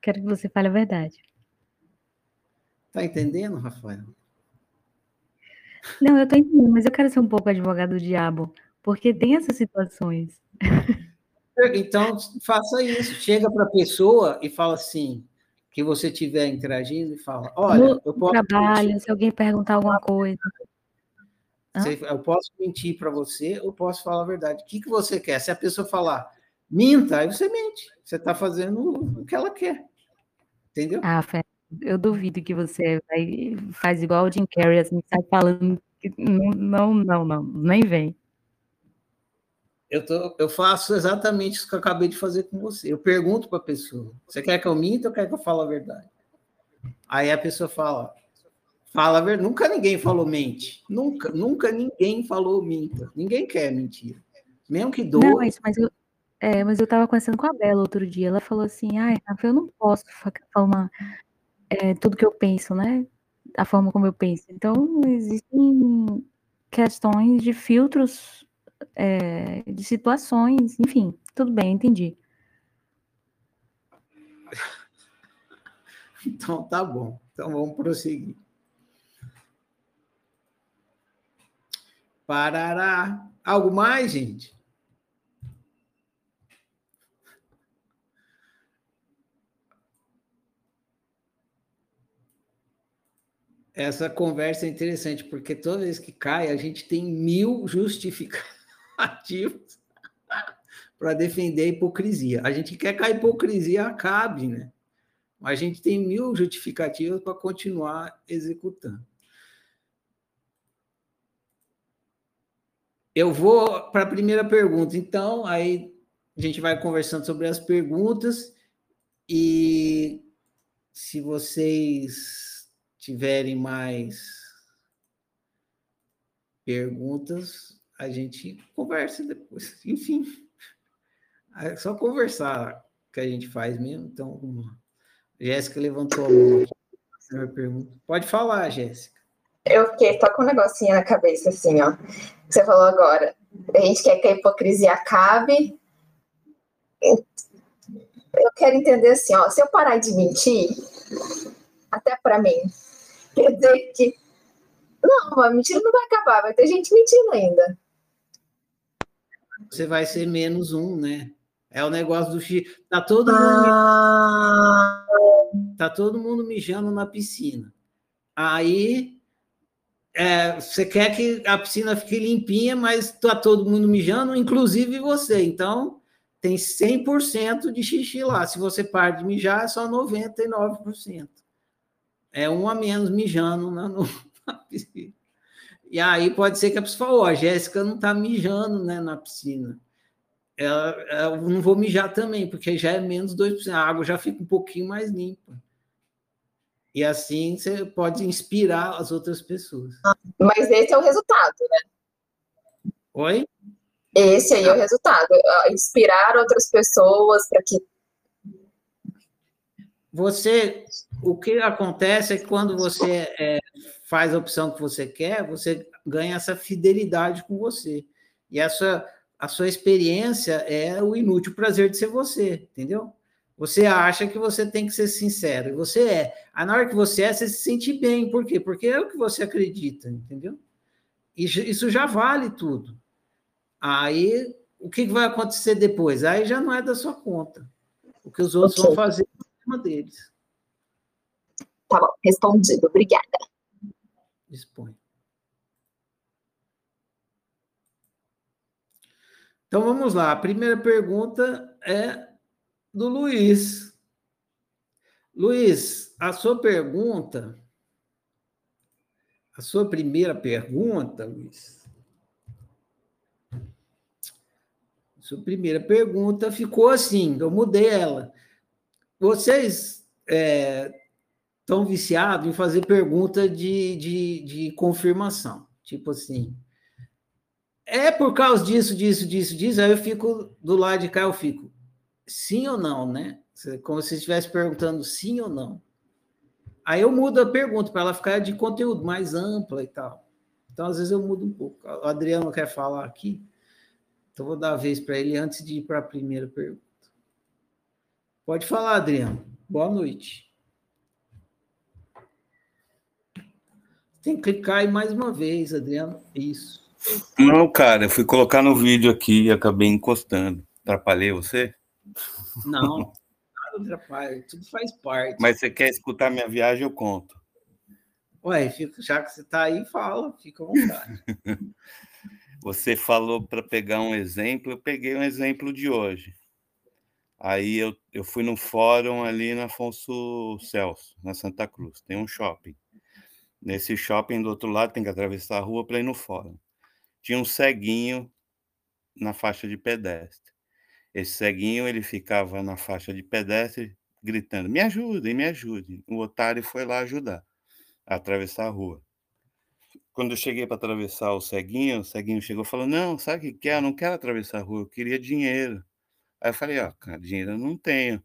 Quero que você fale a verdade. Tá entendendo, Rafael? Não, eu tô entendendo, mas eu quero ser um pouco advogado do diabo, porque tem essas situações. Então, faça isso. Chega para a pessoa e fala assim, que você estiver interagindo, e fala, olha, no eu posso... trabalho, se alguém perguntar alguma coisa. Eu posso mentir para você ou posso falar a verdade. O que, que você quer? Se a pessoa falar, minta, aí você mente. Você está fazendo o que ela quer. Entendeu? Ah, Fé, eu duvido que você vai, faz igual o Jim Carrey, assim, sai falando que não, não, não, nem vem. Eu, tô, eu faço exatamente isso que eu acabei de fazer com você. Eu pergunto para a pessoa: você quer que eu minta ou quer que eu fale a verdade? Aí a pessoa fala: fala a verdade. Nunca ninguém falou mente. Nunca, nunca ninguém falou minta. Ninguém quer mentira. Mesmo que doa. Não, isso, mas eu, é, mas eu estava conversando com a Bela outro dia. Ela falou assim: ai, Rafa, eu não posso falar é, tudo que eu penso, né? A forma como eu penso. Então, existem questões de filtros é, de situações, enfim, tudo bem, entendi. Então tá bom. Então vamos prosseguir. Parará. Algo mais, gente? Essa conversa é interessante, porque toda vez que cai, a gente tem mil justificativos ativos para defender a hipocrisia. A gente quer que a hipocrisia acabe, né? Mas a gente tem mil justificativas para continuar executando. Eu vou para a primeira pergunta, então, aí a gente vai conversando sobre as perguntas e se vocês tiverem mais perguntas, a gente conversa depois. Enfim, é só conversar que a gente faz mesmo. Então, Jéssica levantou a mão. Pode falar, Jéssica. Eu fiquei só com um negocinho na cabeça, assim, ó. Você falou agora. A gente quer que a hipocrisia acabe. Eu quero entender assim, ó. Se eu parar de mentir, até para mim, quer dizer que. Não, a mentira não vai acabar, vai ter gente mentindo ainda você vai ser menos um, né? É o negócio do xixi. Tá todo mundo, ah. tá todo mundo mijando na piscina. Aí é, você quer que a piscina fique limpinha, mas tá todo mundo mijando, inclusive você. Então tem 100% de xixi lá. Se você para de mijar, é só 99%. É um a menos mijando na, na piscina. E aí pode ser que a pessoa falou, oh, a Jéssica não está mijando né, na piscina. Ela, eu não vou mijar também, porque já é menos 2%. A água já fica um pouquinho mais limpa. E assim você pode inspirar as outras pessoas. Mas esse é o resultado, né? Oi? Esse aí é o resultado. Inspirar outras pessoas para que. Você. O que acontece é que quando você é, faz a opção que você quer, você ganha essa fidelidade com você. E essa a sua experiência é o inútil prazer de ser você, entendeu? Você acha que você tem que ser sincero, e você é. Aí na hora que você é, você se sente bem. Por quê? Porque é o que você acredita, entendeu? E isso já vale tudo. Aí, o que vai acontecer depois? Aí já não é da sua conta. O que os outros okay. vão fazer deles. Tá bom, respondido. Obrigada. Dispõe. Então vamos lá. A primeira pergunta é do Luiz. Luiz, a sua pergunta, a sua primeira pergunta, Luiz, sua primeira pergunta ficou assim, eu mudei ela. Vocês estão é, viciados em fazer pergunta de, de, de confirmação, tipo assim, é por causa disso, disso, disso, disso, aí eu fico do lado de cá, eu fico, sim ou não, né? Como se estivesse perguntando sim ou não. Aí eu mudo a pergunta para ela ficar de conteúdo mais ampla e tal. Então, às vezes, eu mudo um pouco. O Adriano quer falar aqui, então vou dar a vez para ele antes de ir para a primeira pergunta. Pode falar, Adriano. Boa noite. Tem que clicar aí mais uma vez, Adriano. Isso. Não, cara, eu fui colocar no vídeo aqui e acabei encostando. Atrapalhei você? Não, nada atrapalha, tudo faz parte. Mas você quer escutar minha viagem, eu conto. Ué, já que você está aí, fala, fica à vontade. você falou para pegar um exemplo, eu peguei um exemplo de hoje. Aí eu, eu fui no fórum ali na Afonso Celso, na Santa Cruz, tem um shopping. Nesse shopping do outro lado tem que atravessar a rua para ir no fórum tinha um ceguinho na faixa de pedestre. Esse ceguinho ele ficava na faixa de pedestre gritando: "Me ajudem, me ajudem". O otário foi lá ajudar a atravessar a rua. Quando eu cheguei para atravessar o ceguinho, o ceguinho chegou e falou: "Não, sabe o que quer? Eu não quero atravessar a rua, eu queria dinheiro". Aí eu falei: "Ó, cara, dinheiro eu não tenho,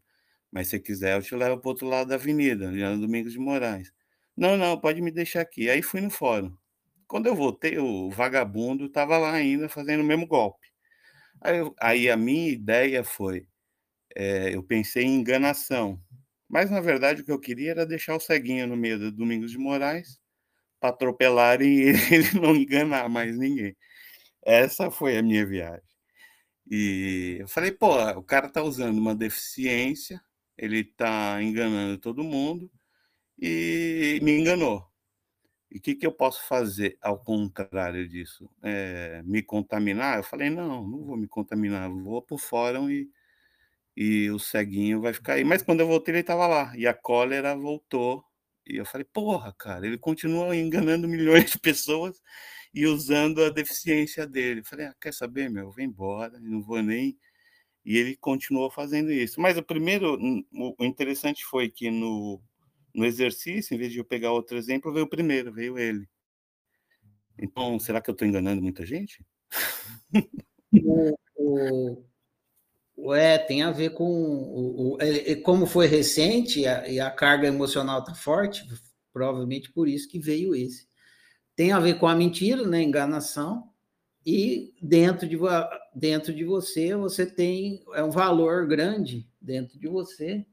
mas se quiser eu te levo para outro lado da avenida, Leandro Domingos de Moraes". "Não, não, pode me deixar aqui". Aí fui no fórum. Quando eu voltei, o vagabundo estava lá ainda fazendo o mesmo golpe. Aí, eu, aí a minha ideia foi, é, eu pensei em enganação, mas na verdade o que eu queria era deixar o ceguinho no meio do Domingos de Moraes para atropelar e ele não enganar mais ninguém. Essa foi a minha viagem. E eu falei, pô, o cara tá usando uma deficiência, ele tá enganando todo mundo e me enganou. E o que, que eu posso fazer ao contrário disso? É, me contaminar? Eu falei, não, não vou me contaminar, vou para o fórum e, e o ceguinho vai ficar aí. Mas quando eu voltei, ele estava lá, e a cólera voltou. E eu falei, porra, cara, ele continua enganando milhões de pessoas e usando a deficiência dele. Falei, ah, quer saber, meu, vem embora, não vou nem. E ele continuou fazendo isso. Mas o primeiro, o interessante foi que no no exercício, em vez de eu pegar outro exemplo, veio o primeiro, veio ele. Então, será que eu estou enganando muita gente? o, o, é, tem a ver com o, o é, como foi recente e a, e a carga emocional está forte, provavelmente por isso que veio esse. Tem a ver com a mentira, né, enganação, e dentro de, dentro de você, você tem é um valor grande dentro de você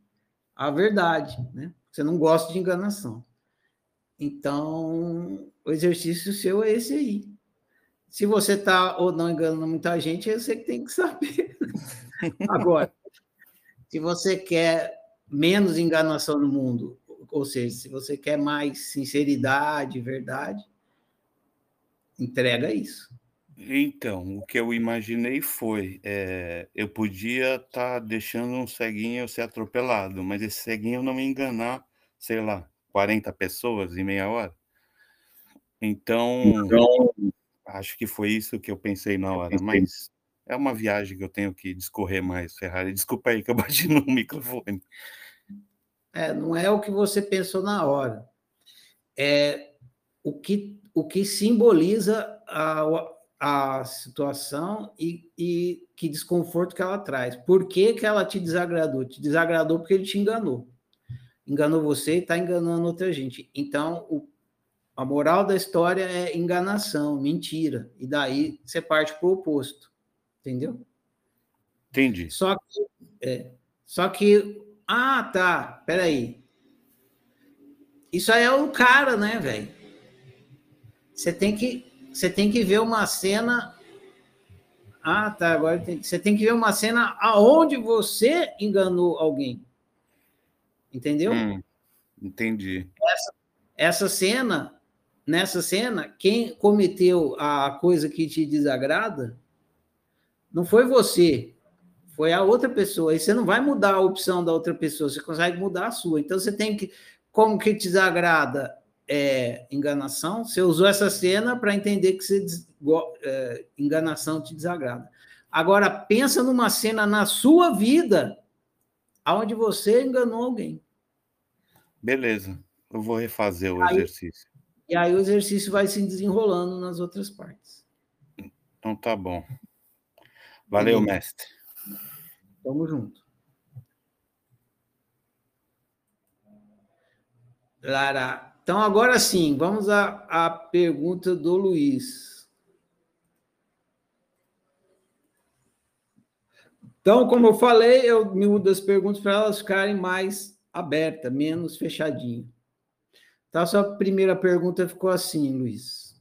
a verdade, né? Você não gosta de enganação. Então, o exercício seu é esse aí. Se você está ou não enganando muita gente, é você que tem que saber. Agora, se você quer menos enganação no mundo, ou seja, se você quer mais sinceridade, verdade, entrega isso. Então, o que eu imaginei foi, é, eu podia estar tá deixando um ceguinho ser atropelado, mas esse ceguinho não me enganar, sei lá, 40 pessoas em meia hora. Então, então acho que foi isso que eu pensei na hora, mas é uma viagem que eu tenho que discorrer mais, Ferrari. Desculpa aí que eu bati no microfone. É, não é o que você pensou na hora. É o que, o que simboliza a, a situação e, e que desconforto que ela traz. Por que, que ela te desagradou? Te desagradou porque ele te enganou. Enganou você e está enganando outra gente. Então, o, a moral da história é enganação, mentira. E daí você parte para o oposto. Entendeu? Entendi. Só que, é, só que, ah, tá, peraí. Isso aí é o cara, né, velho? Você tem que você tem que ver uma cena Ah, tá. Agora tem... você tem que ver uma cena aonde você enganou alguém. Entendeu? Hum, entendi. Essa, essa cena, nessa cena, quem cometeu a coisa que te desagrada não foi você, foi a outra pessoa. E você não vai mudar a opção da outra pessoa, você consegue mudar a sua. Então você tem que, como que te desagrada é, enganação, você usou essa cena para entender que você, é, enganação te desagrada. Agora, pensa numa cena na sua vida onde você enganou alguém. Beleza, eu vou refazer o aí, exercício. E aí o exercício vai se desenrolando nas outras partes. Então tá bom. Valeu, mestre. Tamo junto. Lara, então, agora sim, vamos à, à pergunta do Luiz. Então, como eu falei, eu mudo as perguntas para elas ficarem mais abertas, menos fechadinhas. A sua primeira pergunta ficou assim, Luiz.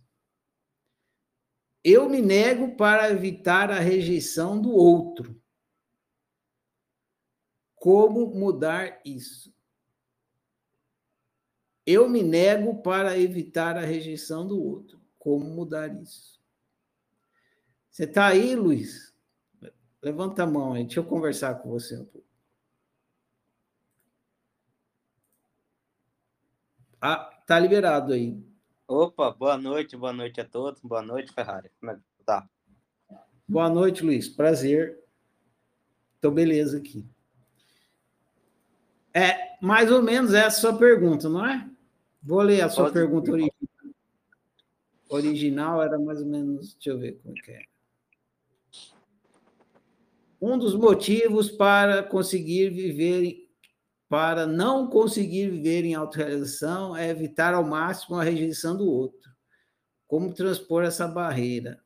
Eu me nego para evitar a rejeição do outro. Como mudar isso? Eu me nego para evitar a rejeição do outro. Como mudar isso? Você está aí, Luiz? Levanta a mão aí, deixa eu conversar com você um pouco. Ah, tá liberado aí. Opa, boa noite, boa noite a todos. Boa noite, Ferrari. Como é que tá? Boa noite, Luiz. Prazer. Então, beleza aqui. É mais ou menos essa a sua pergunta, não é? Vou ler a sua Pode pergunta original. Original era mais ou menos, deixa eu ver como é que é. Um dos motivos para conseguir viver, para não conseguir viver em autorrealização é evitar ao máximo a rejeição do outro. Como transpor essa barreira?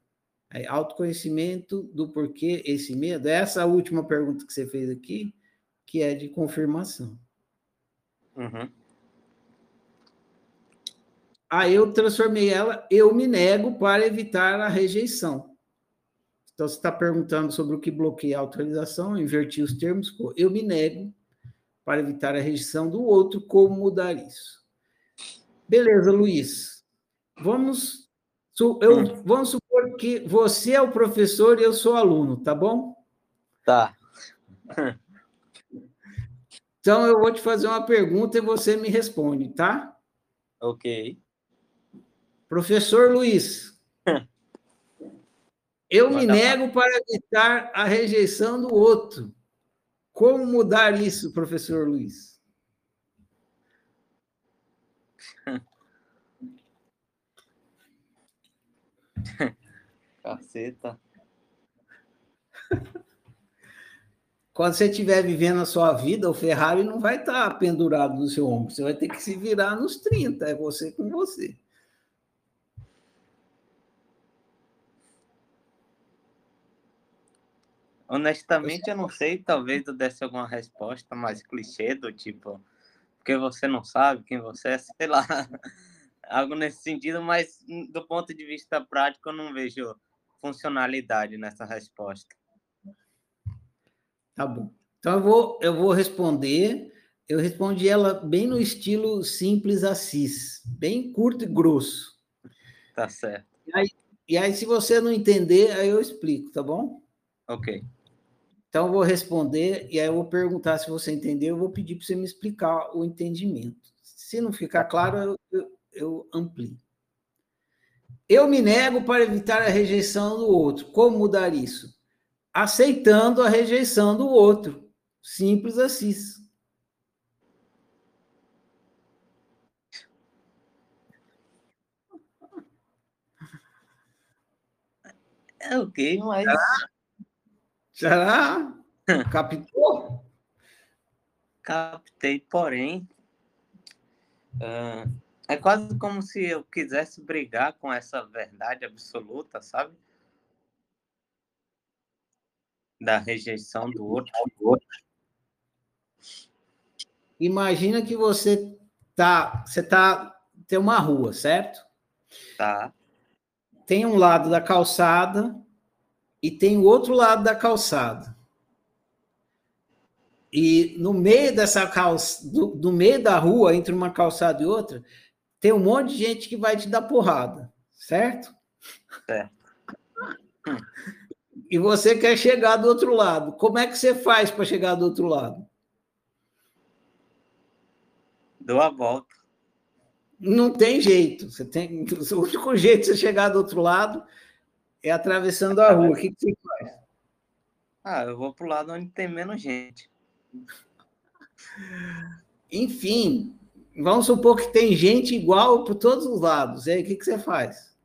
É autoconhecimento do porquê esse medo? Essa última pergunta que você fez aqui, que é de confirmação. Uhum. Aí eu transformei ela, eu me nego para evitar a rejeição. Então, você está perguntando sobre o que bloqueia a autorização, inverti os termos, eu me nego para evitar a rejeição do outro, como mudar isso? Beleza, Luiz. Vamos, eu, hum. vamos supor que você é o professor e eu sou aluno, tá bom? Tá. Então, eu vou te fazer uma pergunta e você me responde, tá? Ok. Professor Luiz, eu me nego para evitar a rejeição do outro. Como mudar isso, professor Luiz? Caceta. Quando você estiver vivendo a sua vida, o Ferrari não vai estar pendurado no seu ombro. Você vai ter que se virar nos 30. É você com você. Honestamente, eu não sei. Talvez eu desse alguma resposta mais clichê, do tipo, porque você não sabe quem você é, sei lá. Algo nesse sentido, mas do ponto de vista prático, eu não vejo funcionalidade nessa resposta. Tá bom. Então eu vou, eu vou responder. Eu respondi ela bem no estilo simples assis, bem curto e grosso. Tá certo. E aí, e aí, se você não entender, aí eu explico, tá bom? Ok. Então, eu vou responder e aí eu vou perguntar se você entendeu. Eu vou pedir para você me explicar o entendimento. Se não ficar claro, eu, eu, eu amplio. Eu me nego para evitar a rejeição do outro. Como mudar isso? Aceitando a rejeição do outro. Simples assim. É ok, mas. Será? Captou? Captei, porém. Uh, é quase como se eu quisesse brigar com essa verdade absoluta, sabe? Da rejeição do outro. Do outro. Imagina que você tá, você tá tem uma rua, certo? Tá. Tem um lado da calçada e tem o outro lado da calçada. E no meio dessa calça, do, do meio da rua, entre uma calçada e outra, tem um monte de gente que vai te dar porrada, certo? Certo. E você quer chegar do outro lado. Como é que você faz para chegar do outro lado? Dou a volta. Não tem jeito. Você tem o único jeito de você chegar do outro lado é atravessando a rua. O que, que você faz? Ah, eu vou pro lado onde tem menos gente. Enfim, vamos supor que tem gente igual por todos os lados. E aí, o que, que você faz?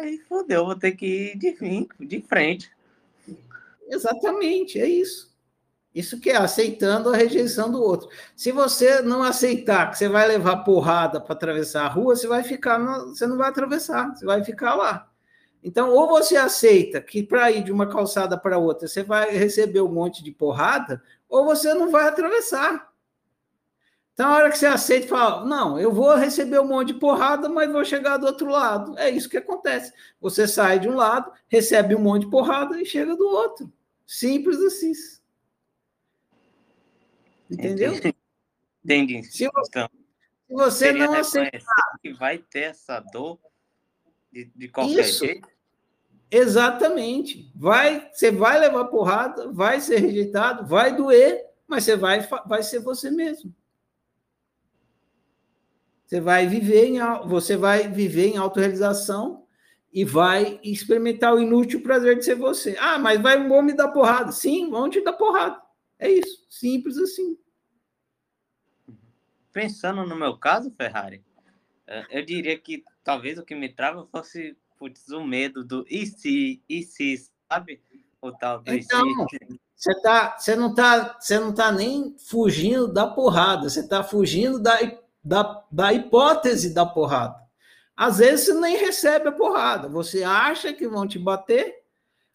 Aí fodeu, vou ter que ir de, de frente. Exatamente, é isso. Isso que é aceitando a rejeição do outro. Se você não aceitar que você vai levar porrada para atravessar a rua, você vai ficar, no, você não vai atravessar, você vai ficar lá. Então, ou você aceita que para ir de uma calçada para outra você vai receber um monte de porrada, ou você não vai atravessar. Então, a hora que você aceita, fala: Não, eu vou receber um monte de porrada, mas vou chegar do outro lado. É isso que acontece. Você sai de um lado, recebe um monte de porrada e chega do outro. Simples assim. Entendeu? Entendi. Se você, então, se você não aceitar. que vai ter essa dor de, de qualquer isso. jeito. Exatamente. Vai, você vai levar porrada, vai ser rejeitado, vai doer, mas você vai, vai ser você mesmo. Você vai viver em, você vai viver em autorrealização e vai experimentar o inútil prazer de ser você. Ah, mas vai um me dar porrada. Sim, vão te dar porrada. É isso, simples assim. Pensando no meu caso, Ferrari, eh, eu diria que talvez o que me trava fosse putz, o medo do e se, e se, sabe? O tal do então, Você, tá, você, não tá, você não tá nem fugindo da porrada, você tá fugindo da, da, da hipótese da porrada. Às vezes você nem recebe a porrada, você acha que vão te bater,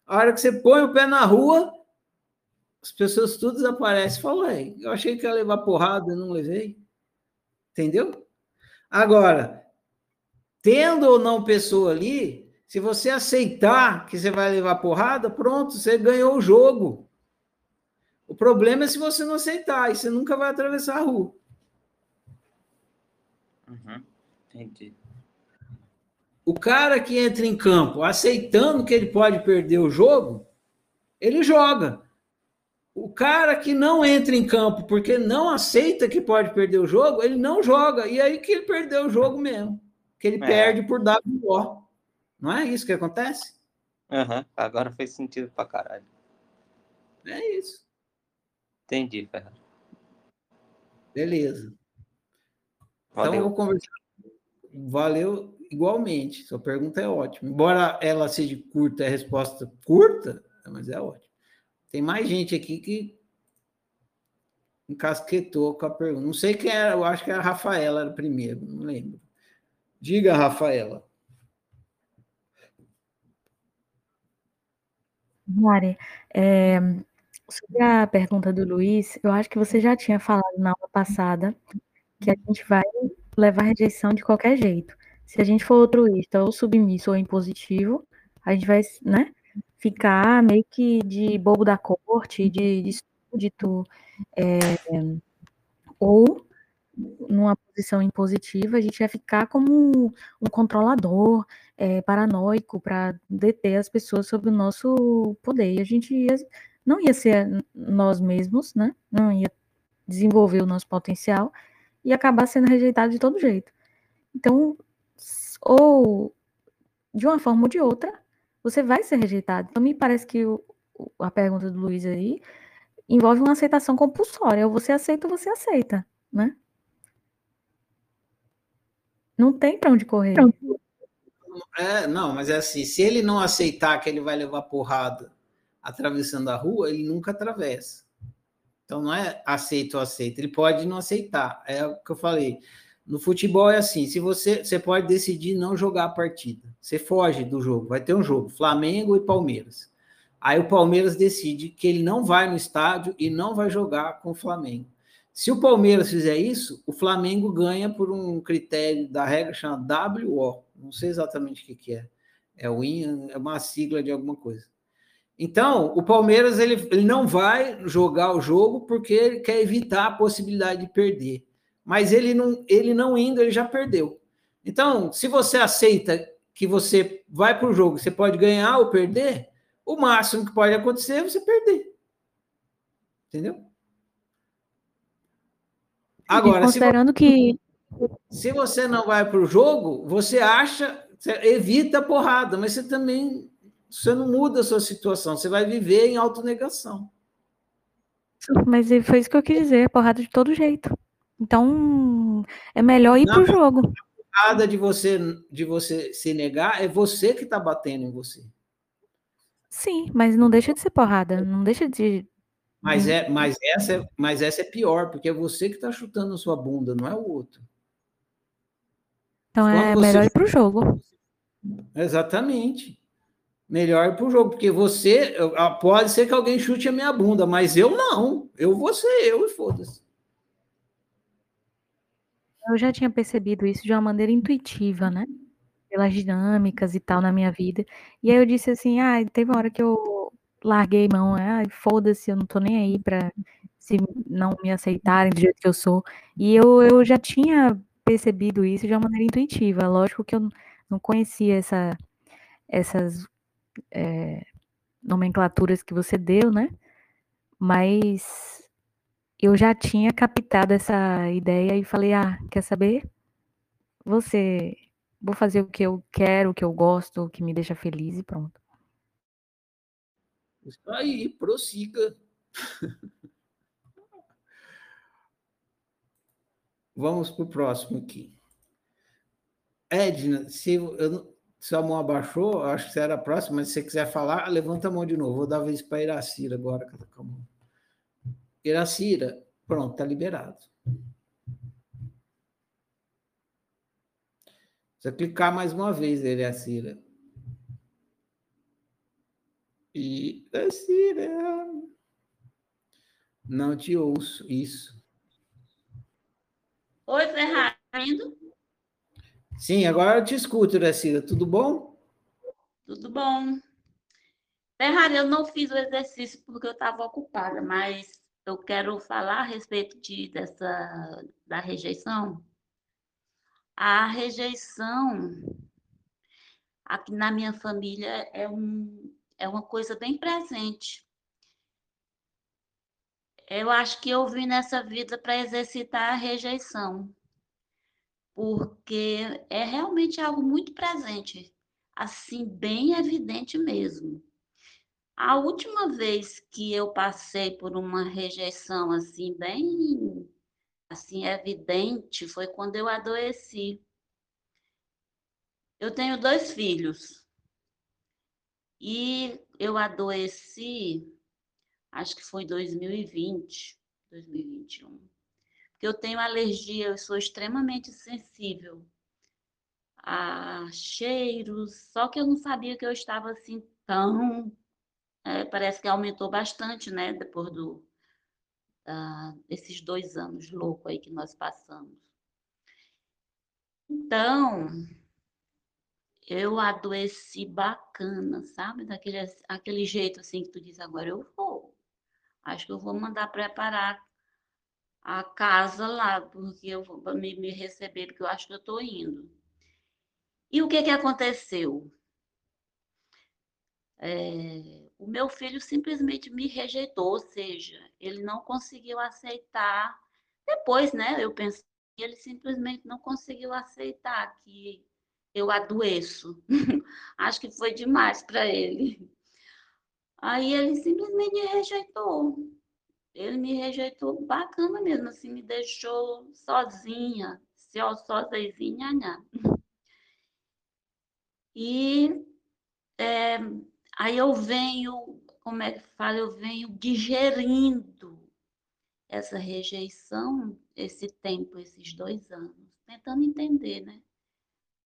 a hora que você põe o pé na rua, as pessoas tudo desaparecem. Fala, eu achei que ia levar porrada, não levei. Entendeu? Agora, tendo ou não pessoa ali, se você aceitar que você vai levar porrada, pronto, você ganhou o jogo. O problema é se você não aceitar, e você nunca vai atravessar a rua. Uhum, entendi. O cara que entra em campo aceitando que ele pode perder o jogo, ele joga. O cara que não entra em campo porque não aceita que pode perder o jogo, ele não joga. E aí que ele perdeu o jogo mesmo. Que ele é. perde por WO. Não é isso que acontece? Uhum. Agora fez sentido pra caralho. É isso. Entendi, Ferro. Beleza. Valeu. Então eu vou conversar. Valeu igualmente. Sua pergunta é ótima. Embora ela seja curta, a resposta curta, mas é ótimo. Tem mais gente aqui que encasquetou com a pergunta. Não sei quem era, eu acho que era a Rafaela, era o primeiro, não lembro. Diga, Rafaela. Mari, é, sobre a pergunta do Luiz, eu acho que você já tinha falado na aula passada que a gente vai levar rejeição de qualquer jeito. Se a gente for altruísta ou submisso ou impositivo, a gente vai, né, ficar meio que de bobo da corte, de, de súdito, é, ou numa posição impositiva, a gente vai ficar como um controlador é, paranoico para deter as pessoas sobre o nosso poder. E a gente ia, não ia ser nós mesmos, né? Não ia desenvolver o nosso potencial e acabar sendo rejeitado de todo jeito. Então, ou de uma forma ou de outra, você vai ser rejeitado. Então, me parece que o, a pergunta do Luiz aí envolve uma aceitação compulsória. Ou você aceita ou você aceita, né? Não tem para onde correr. É, não, mas é assim, se ele não aceitar que ele vai levar porrada atravessando a rua, ele nunca atravessa. Então não é aceito ou aceita, ele pode não aceitar. É o que eu falei. No futebol é assim, se você, você pode decidir não jogar a partida. Você foge do jogo, vai ter um jogo, Flamengo e Palmeiras. Aí o Palmeiras decide que ele não vai no estádio e não vai jogar com o Flamengo. Se o Palmeiras fizer isso, o Flamengo ganha por um critério da regra chamada WO. Não sei exatamente o que, que é. É o IN, é uma sigla de alguma coisa. Então, o Palmeiras ele, ele não vai jogar o jogo porque ele quer evitar a possibilidade de perder. Mas ele não, ele não indo, ele já perdeu. Então, se você aceita que você vai para o jogo, você pode ganhar ou perder, o máximo que pode acontecer é você perder. Entendeu? Agora, considerando se você, que se você não vai para o jogo, você acha, você evita a porrada, mas você também você não muda a sua situação, você vai viver em autonegação. Mas foi isso que eu quis dizer, porrada de todo jeito. Então, é melhor ir para o jogo. A porrada de você, de você se negar é você que está batendo em você. Sim, mas não deixa de ser porrada, não deixa de. Mas, é, mas, essa, é, mas essa é pior, porque é você que está chutando a sua bunda, não é o outro. Então Quando é melhor ir para o jogo. Exatamente. Melhor ir para o jogo, porque você. Ah, pode ser que alguém chute a minha bunda, mas eu não. Eu vou ser eu e foda-se. Eu já tinha percebido isso de uma maneira intuitiva, né? Pelas dinâmicas e tal na minha vida. E aí eu disse assim: ah, teve uma hora que eu larguei mão, ah, foda-se, eu não tô nem aí para se não me aceitarem do jeito que eu sou. E eu, eu já tinha percebido isso de uma maneira intuitiva. Lógico que eu não conhecia essa, essas é, nomenclaturas que você deu, né? Mas eu já tinha captado essa ideia e falei: ah, quer saber? Você, vou fazer o que eu quero, o que eu gosto, o que me deixa feliz e pronto. Aí, prossiga. Vamos para o próximo aqui. Edna, se eu, sua mão abaixou, acho que você era a próxima, mas se você quiser falar, levanta a mão de novo. Vou dar a vez para Iracira agora. Calma. Iracira, pronto, está liberado. Precisa clicar mais uma vez, Iracira. Iracira. Não te ouço, isso. Oi, Fernando. Sim, agora eu te escuto, Iracira. Tudo bom? Tudo bom. Ferrari, eu não fiz o exercício porque eu estava ocupada, mas eu quero falar a respeito de, dessa, da rejeição. A rejeição, aqui na minha família, é, um, é uma coisa bem presente. Eu acho que eu vim nessa vida para exercitar a rejeição, porque é realmente algo muito presente, assim, bem evidente mesmo. A última vez que eu passei por uma rejeição assim bem assim evidente foi quando eu adoeci. Eu tenho dois filhos. E eu adoeci acho que foi 2020, 2021. Porque eu tenho alergia, eu sou extremamente sensível a cheiros, só que eu não sabia que eu estava assim tão. É, parece que aumentou bastante, né? Depois do, desses dois anos loucos aí que nós passamos. Então, eu adoeci bacana, sabe? Daquele aquele jeito assim que tu diz agora, eu vou. Acho que eu vou mandar preparar a casa lá, porque eu vou me, me receber, porque eu acho que eu estou indo. E o que, que aconteceu? É, o meu filho simplesmente me rejeitou, ou seja, ele não conseguiu aceitar. Depois, né, eu pensei, ele simplesmente não conseguiu aceitar que eu adoeço. Acho que foi demais para ele. Aí ele simplesmente me rejeitou. Ele me rejeitou bacana mesmo, assim, me deixou sozinha, sozinha, né? E é, aí eu venho, como é que fala? Eu venho digerindo essa rejeição, esse tempo, esses dois anos, tentando entender, né?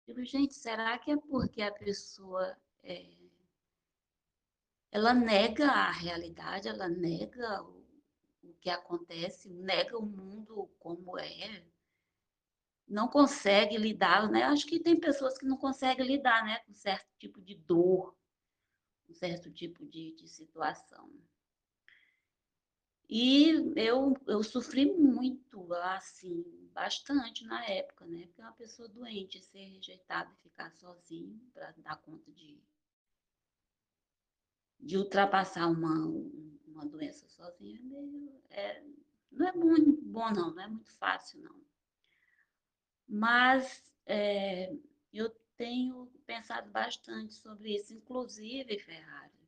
Digo, gente, será que é porque a pessoa é, ela nega a realidade, ela nega o, o que acontece, nega o mundo como é, não consegue lidar, né? Acho que tem pessoas que não conseguem lidar, né, com certo tipo de dor, um certo tipo de, de situação. E eu, eu sofri muito, assim, bastante na época, né? Porque uma pessoa doente, ser rejeitada e ficar sozinho para dar conta de, de ultrapassar uma, uma doença sozinha, é é, não é muito bom, não, não é muito fácil, não. Mas é, eu tenho pensado bastante sobre isso, inclusive, Ferrari.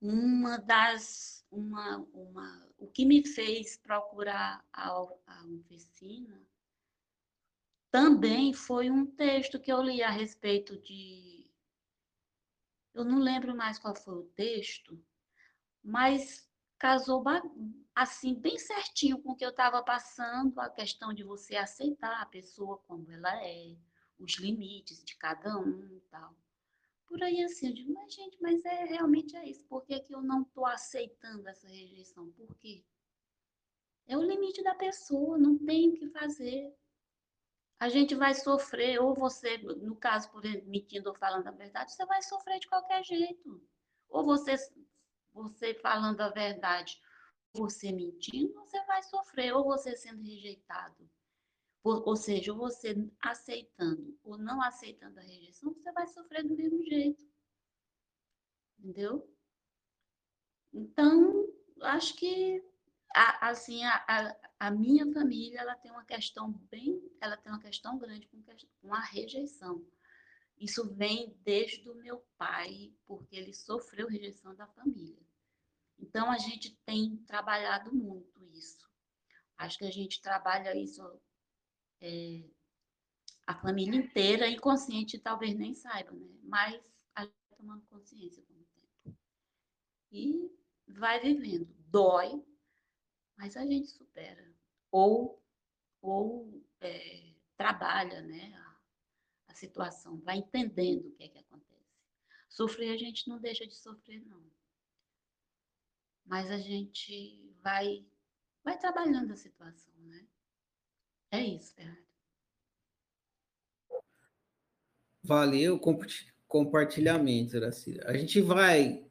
Uma das. Uma, uma, o que me fez procurar a, a oficina também foi um texto que eu li a respeito de. Eu não lembro mais qual foi o texto, mas casou assim bem certinho com o que eu estava passando, a questão de você aceitar a pessoa como ela é, os limites de cada um e tal. Por aí assim, eu digo, mas gente, mas é realmente é isso. Por que, que eu não estou aceitando essa rejeição? Por quê? É o limite da pessoa, não tem o que fazer. A gente vai sofrer, ou você, no caso, por mentindo ou falando a verdade, você vai sofrer de qualquer jeito. Ou você, você falando a verdade, você mentindo, você vai sofrer, ou você sendo rejeitado. Ou, seja, você aceitando ou não aceitando a rejeição, você vai sofrer do mesmo jeito. Entendeu? Então, acho que a, assim a, a, a, minha família ela tem uma questão bem, ela tem uma questão grande com, com a rejeição. Isso vem desde o meu pai, porque ele sofreu rejeição da família. Então, a gente tem trabalhado muito isso. Acho que a gente trabalha isso é, a família inteira, inconsciente, talvez nem saiba, né? Mas a gente vai tomando consciência com o tempo. E vai vivendo. Dói, mas a gente supera. Ou, ou é, trabalha né, a, a situação, vai entendendo o que é que acontece. Sofrer a gente não deixa de sofrer, não. Mas a gente vai, vai trabalhando a situação, né? É isso, Bernardo. Valeu compartilhamento, Iracira. A gente vai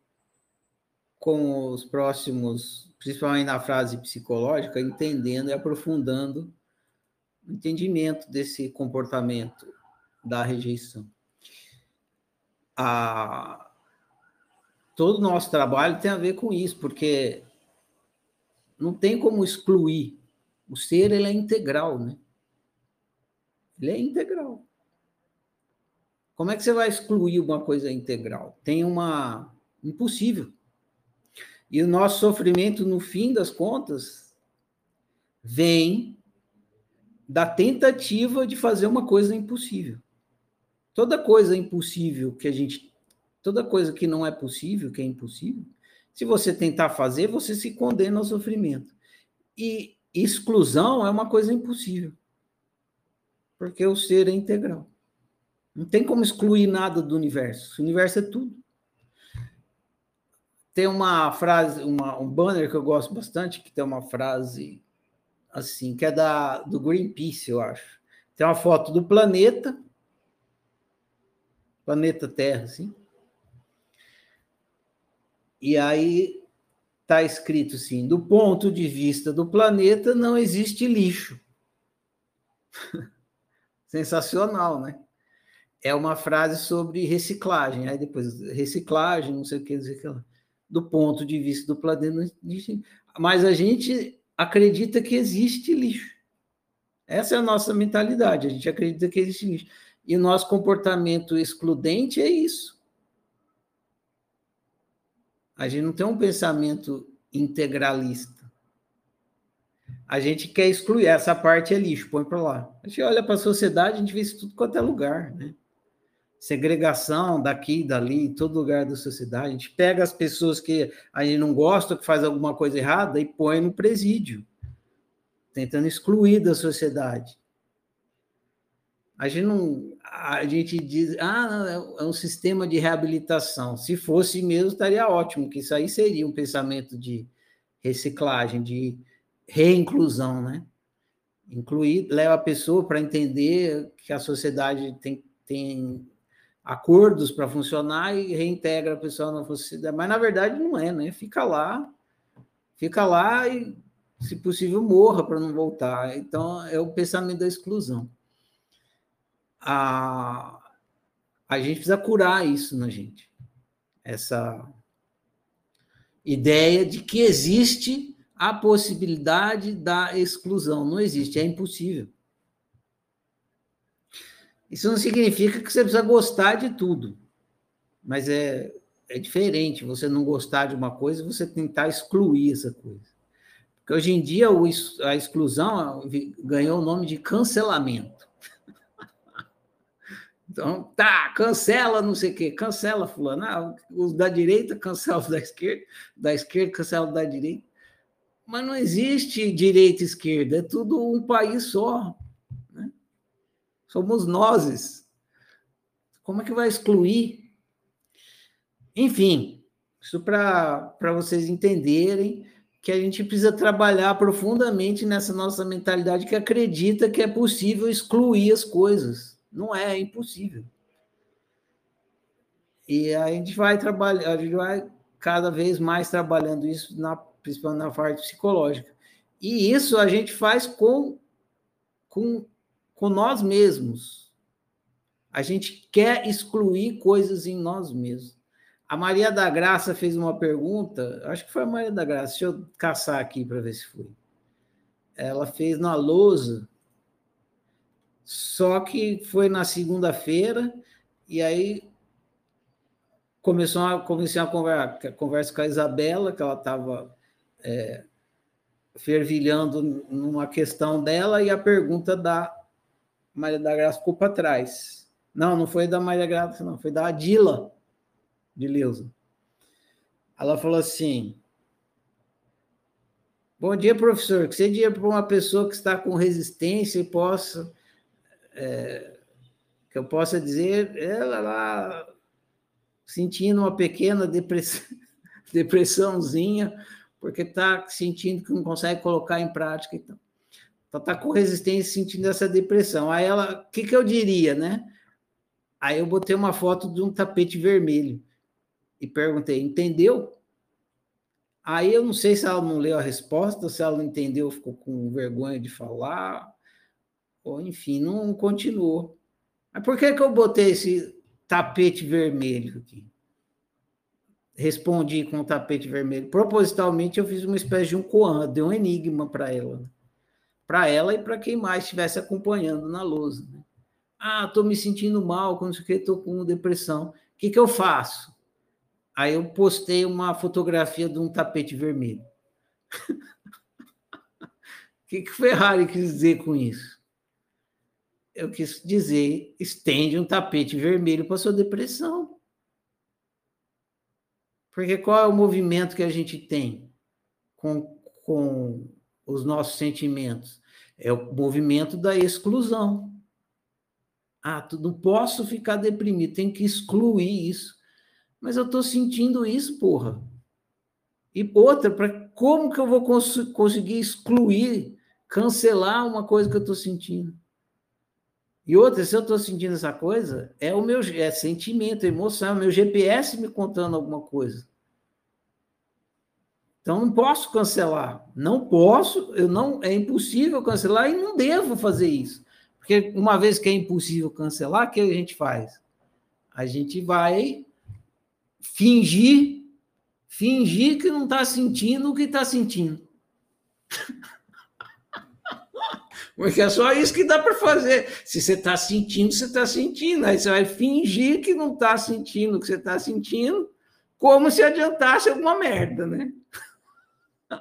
com os próximos, principalmente na frase psicológica, entendendo e aprofundando o entendimento desse comportamento da rejeição. A, todo o nosso trabalho tem a ver com isso, porque não tem como excluir o ser ele é integral, né? Ele é integral. Como é que você vai excluir uma coisa integral? Tem uma impossível. E o nosso sofrimento, no fim das contas, vem da tentativa de fazer uma coisa impossível. Toda coisa impossível que a gente. Toda coisa que não é possível, que é impossível, se você tentar fazer, você se condena ao sofrimento. E exclusão é uma coisa impossível. Porque o ser é integral. Não tem como excluir nada do universo. O universo é tudo. Tem uma frase, uma, um banner que eu gosto bastante, que tem uma frase assim, que é da, do Greenpeace, eu acho. Tem uma foto do planeta, planeta Terra, assim. E aí está escrito assim: do ponto de vista do planeta, não existe lixo. Sensacional, né? É uma frase sobre reciclagem. Aí depois, reciclagem, não sei o que, o que. Do ponto de vista do planeta. Mas a gente acredita que existe lixo. Essa é a nossa mentalidade. A gente acredita que existe lixo. E o nosso comportamento excludente é isso. A gente não tem um pensamento integralista. A gente quer excluir essa parte é lixo, põe para lá. A gente olha para a sociedade, a gente vê isso tudo quanto é lugar, né? Segregação daqui, dali, em todo lugar da sociedade. A gente pega as pessoas que a gente não gosta, que faz alguma coisa errada, e põe no presídio, tentando excluir da sociedade. A gente não, a gente diz, ah, é um sistema de reabilitação. Se fosse mesmo, estaria ótimo, que isso aí seria um pensamento de reciclagem, de reinclusão, né? Incluir, leva a pessoa para entender que a sociedade tem, tem acordos para funcionar e reintegra a pessoa na sociedade. Mas, na verdade, não é, né? Fica lá, fica lá e, se possível, morra para não voltar. Então, é o pensamento da exclusão. A, a gente precisa curar isso na gente. Essa ideia de que existe a possibilidade da exclusão. Não existe, é impossível. Isso não significa que você precisa gostar de tudo, mas é, é diferente você não gostar de uma coisa e você tentar excluir essa coisa. Porque hoje em dia a exclusão ganhou o nome de cancelamento. Então, tá, cancela não sei o quê, cancela fulano. Ah, os da direita cancela os da esquerda, da esquerda cancela os da direita. Mas não existe direita e esquerda, é tudo um país só. Né? Somos nós. Como é que vai excluir? Enfim, isso para vocês entenderem que a gente precisa trabalhar profundamente nessa nossa mentalidade que acredita que é possível excluir as coisas. Não é, é impossível. E a gente vai trabalhar, a gente vai cada vez mais trabalhando isso na principalmente na parte psicológica. E isso a gente faz com, com, com nós mesmos. A gente quer excluir coisas em nós mesmos. A Maria da Graça fez uma pergunta, acho que foi a Maria da Graça, deixa eu caçar aqui para ver se foi. Ela fez na lousa, só que foi na segunda-feira, e aí começou a, comecei a conversa, conversa com a Isabela, que ela estava é, fervilhando numa questão dela e a pergunta da Maria da Graça ficou para trás. Não, não foi da Maria Graça, não, foi da Adila de Leusa. Ela falou assim: Bom dia, professor. Que você diria para uma pessoa que está com resistência e possa. É, que eu possa dizer, ela lá sentindo uma pequena depressão, depressãozinha, porque está sentindo que não consegue colocar em prática. Então, está com resistência, sentindo essa depressão. Aí ela, o que, que eu diria, né? Aí eu botei uma foto de um tapete vermelho e perguntei, entendeu? Aí eu não sei se ela não leu a resposta, se ela não entendeu, ficou com vergonha de falar, enfim, não continuou. Mas por que, que eu botei esse tapete vermelho aqui? respondi com o tapete vermelho. Propositalmente, eu fiz uma espécie de um koan, dei um enigma para ela. Para ela e para quem mais estivesse acompanhando na lousa. Né? Ah, estou me sentindo mal, quando que estou com depressão. O que, que eu faço? Aí eu postei uma fotografia de um tapete vermelho. O que, que Ferrari quis dizer com isso? Eu quis dizer, estende um tapete vermelho para sua depressão. Porque qual é o movimento que a gente tem com, com os nossos sentimentos? É o movimento da exclusão. Ah, não posso ficar deprimido, tem que excluir isso. Mas eu estou sentindo isso, porra. E outra, pra, como que eu vou cons conseguir excluir, cancelar uma coisa que eu estou sentindo? E outra, se eu estou sentindo essa coisa, é o meu é sentimento, emoção, é o meu GPS me contando alguma coisa. Então não posso cancelar, não posso, eu não é impossível cancelar e não devo fazer isso. Porque uma vez que é impossível cancelar, o que a gente faz? A gente vai fingir, fingir que não está sentindo o que está sentindo. Porque é só isso que dá para fazer. Se você está sentindo, você está sentindo. Aí você vai fingir que não está sentindo o que você está sentindo, como se adiantasse alguma merda, né?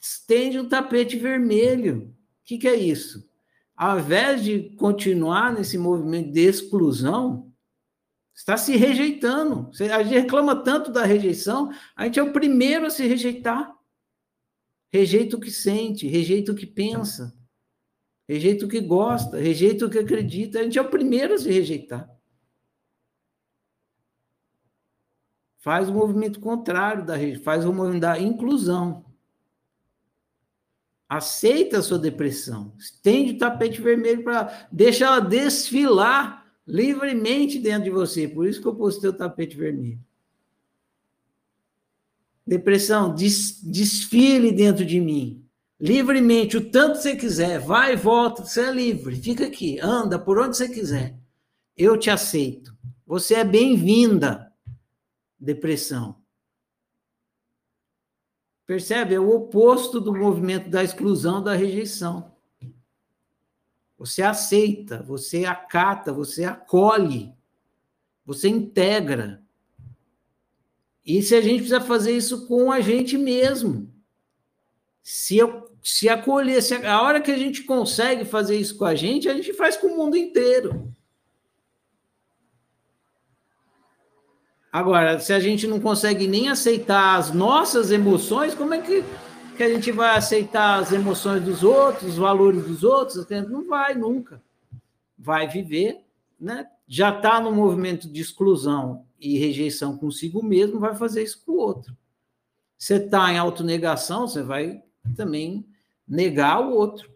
estende um tapete vermelho. O que, que é isso? Ao invés de continuar nesse movimento de exclusão, está se rejeitando. A gente reclama tanto da rejeição, a gente é o primeiro a se rejeitar. Rejeita o que sente, rejeita o que pensa, rejeita o que gosta, rejeita o que acredita. A gente é o primeiro a se rejeitar. Faz o movimento contrário da faz o movimento da inclusão. Aceita a sua depressão. Estende o tapete vermelho para. Deixa ela desfilar livremente dentro de você. Por isso que eu postei o tapete vermelho. Depressão, des, desfile dentro de mim. Livremente, o tanto você quiser. Vai e volta, você é livre. Fica aqui, anda por onde você quiser. Eu te aceito. Você é bem-vinda, depressão. Percebe? É o oposto do movimento da exclusão, da rejeição. Você aceita, você acata, você acolhe, você integra. E se a gente precisa fazer isso com a gente mesmo. Se, eu, se acolher, se a, a hora que a gente consegue fazer isso com a gente, a gente faz com o mundo inteiro. Agora, se a gente não consegue nem aceitar as nossas emoções, como é que, que a gente vai aceitar as emoções dos outros, os valores dos outros? Não vai nunca. Vai viver, né? Já está no movimento de exclusão e rejeição consigo mesmo, vai fazer isso com o outro. Você está em autonegação, você vai também negar o outro.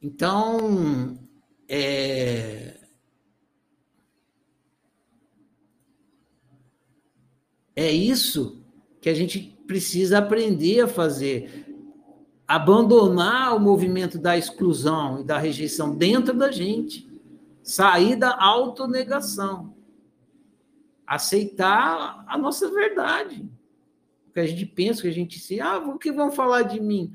Então, é, É isso que a gente precisa aprender a fazer. Abandonar o movimento da exclusão e da rejeição dentro da gente. Sair da autonegação. Aceitar a nossa verdade. O que a gente pensa, o que a gente se. Ah, o que vão falar de mim?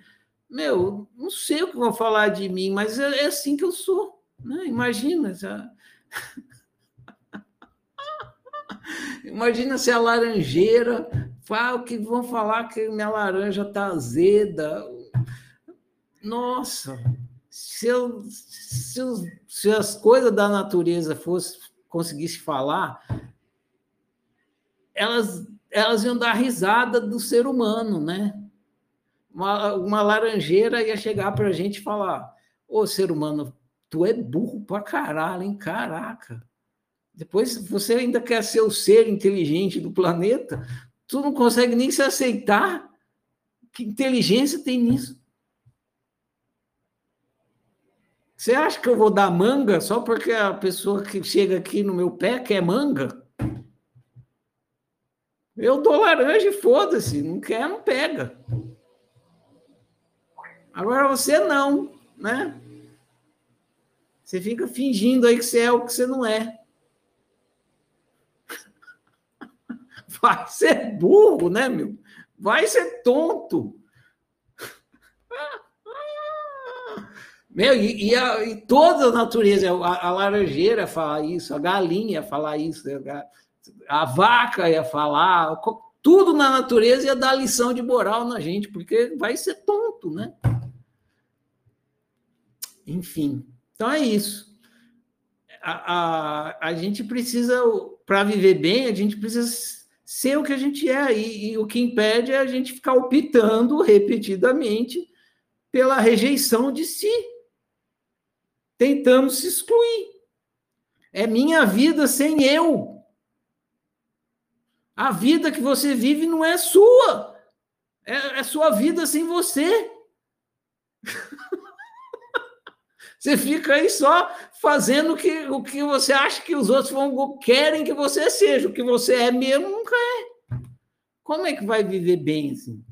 Meu, não sei o que vão falar de mim, mas é, é assim que eu sou. Né? Imagina. Já... Imagina se a laranjeira fala que vão falar que minha laranja está azeda. Nossa, se, eu, se, eu, se, as coisas da natureza fosse conseguisse falar, elas, elas iam dar risada do ser humano, né? Uma, uma laranjeira ia chegar para a gente e falar: Ô ser humano, tu é burro pra caralho, hein? Caraca. Depois você ainda quer ser o ser inteligente do planeta, tu não consegue nem se aceitar. Que inteligência tem nisso? Você acha que eu vou dar manga só porque a pessoa que chega aqui no meu pé quer manga? Eu dou laranja e foda-se, não quer, não pega. Agora você não, né? Você fica fingindo aí que você é o que você não é. Vai ser burro, né, meu? Vai ser tonto. Meu, e, e, a, e toda a natureza, a, a, laranjeira fala isso, a galinha falar isso, a, a vaca ia falar, tudo na natureza ia dar lição de moral na gente, porque vai ser tonto, né? Enfim, então é isso. A, a, a gente precisa, para viver bem, a gente precisa ser o que a gente é. E, e o que impede é a gente ficar optando repetidamente pela rejeição de si. Tentando se excluir. É minha vida sem eu. A vida que você vive não é sua. É, é sua vida sem você. Você fica aí só fazendo o que, o que você acha que os outros vão, querem que você seja. O que você é mesmo nunca é. Como é que vai viver bem assim?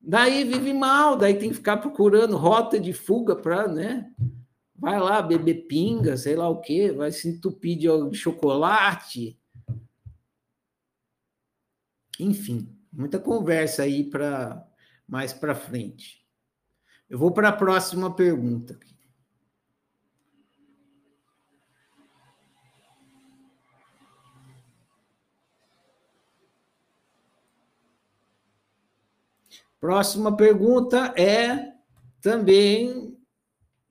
Daí vive mal, daí tem que ficar procurando rota de fuga para, né? Vai lá beber pinga, sei lá o quê, vai se entupir de chocolate. Enfim, muita conversa aí para mais para frente. Eu vou para a próxima pergunta. Próxima pergunta é também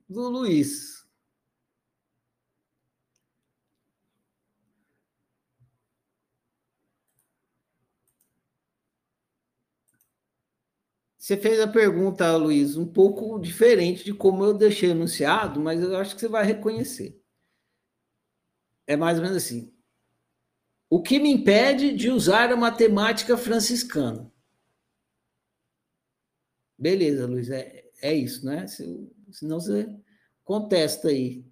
do Luiz. Você fez a pergunta, Luiz, um pouco diferente de como eu deixei anunciado, mas eu acho que você vai reconhecer. É mais ou menos assim. O que me impede de usar a matemática franciscana? Beleza, Luiz, é, é isso, né? Se, senão você contesta aí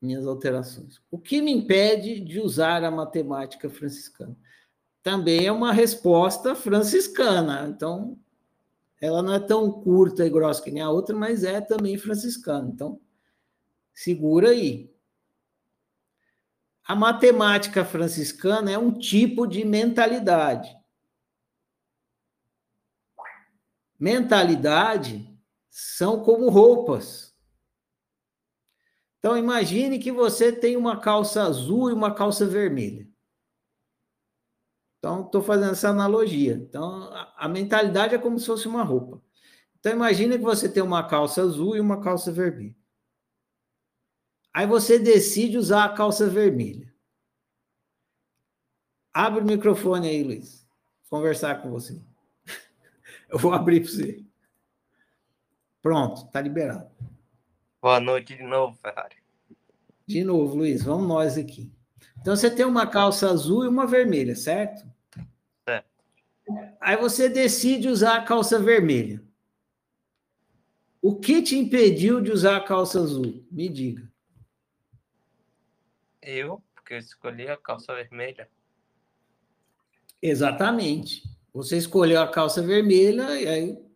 minhas alterações. O que me impede de usar a matemática franciscana? Também é uma resposta franciscana, então ela não é tão curta e grossa que nem a outra, mas é também franciscana. Então, segura aí. A matemática franciscana é um tipo de mentalidade. Mentalidade são como roupas. Então, imagine que você tem uma calça azul e uma calça vermelha. Então, estou fazendo essa analogia. Então, a, mentalidade é como se fosse uma roupa. Então, imagine que você tem uma calça azul e uma calça vermelha. Aí você decide usar a calça vermelha. Abre o microfone aí, Luiz. Conversar com você. Eu vou abrir para você. Pronto, está liberado. Boa noite de novo, Ferrari. De novo, Luiz, vamos nós aqui. Então você tem uma calça azul e uma vermelha, certo? Certo. Aí você decide usar a calça vermelha. O que te impediu de usar a calça azul? Me diga. Eu, porque eu escolhi a calça vermelha. Exatamente. Você escolheu a calça vermelha, e aí,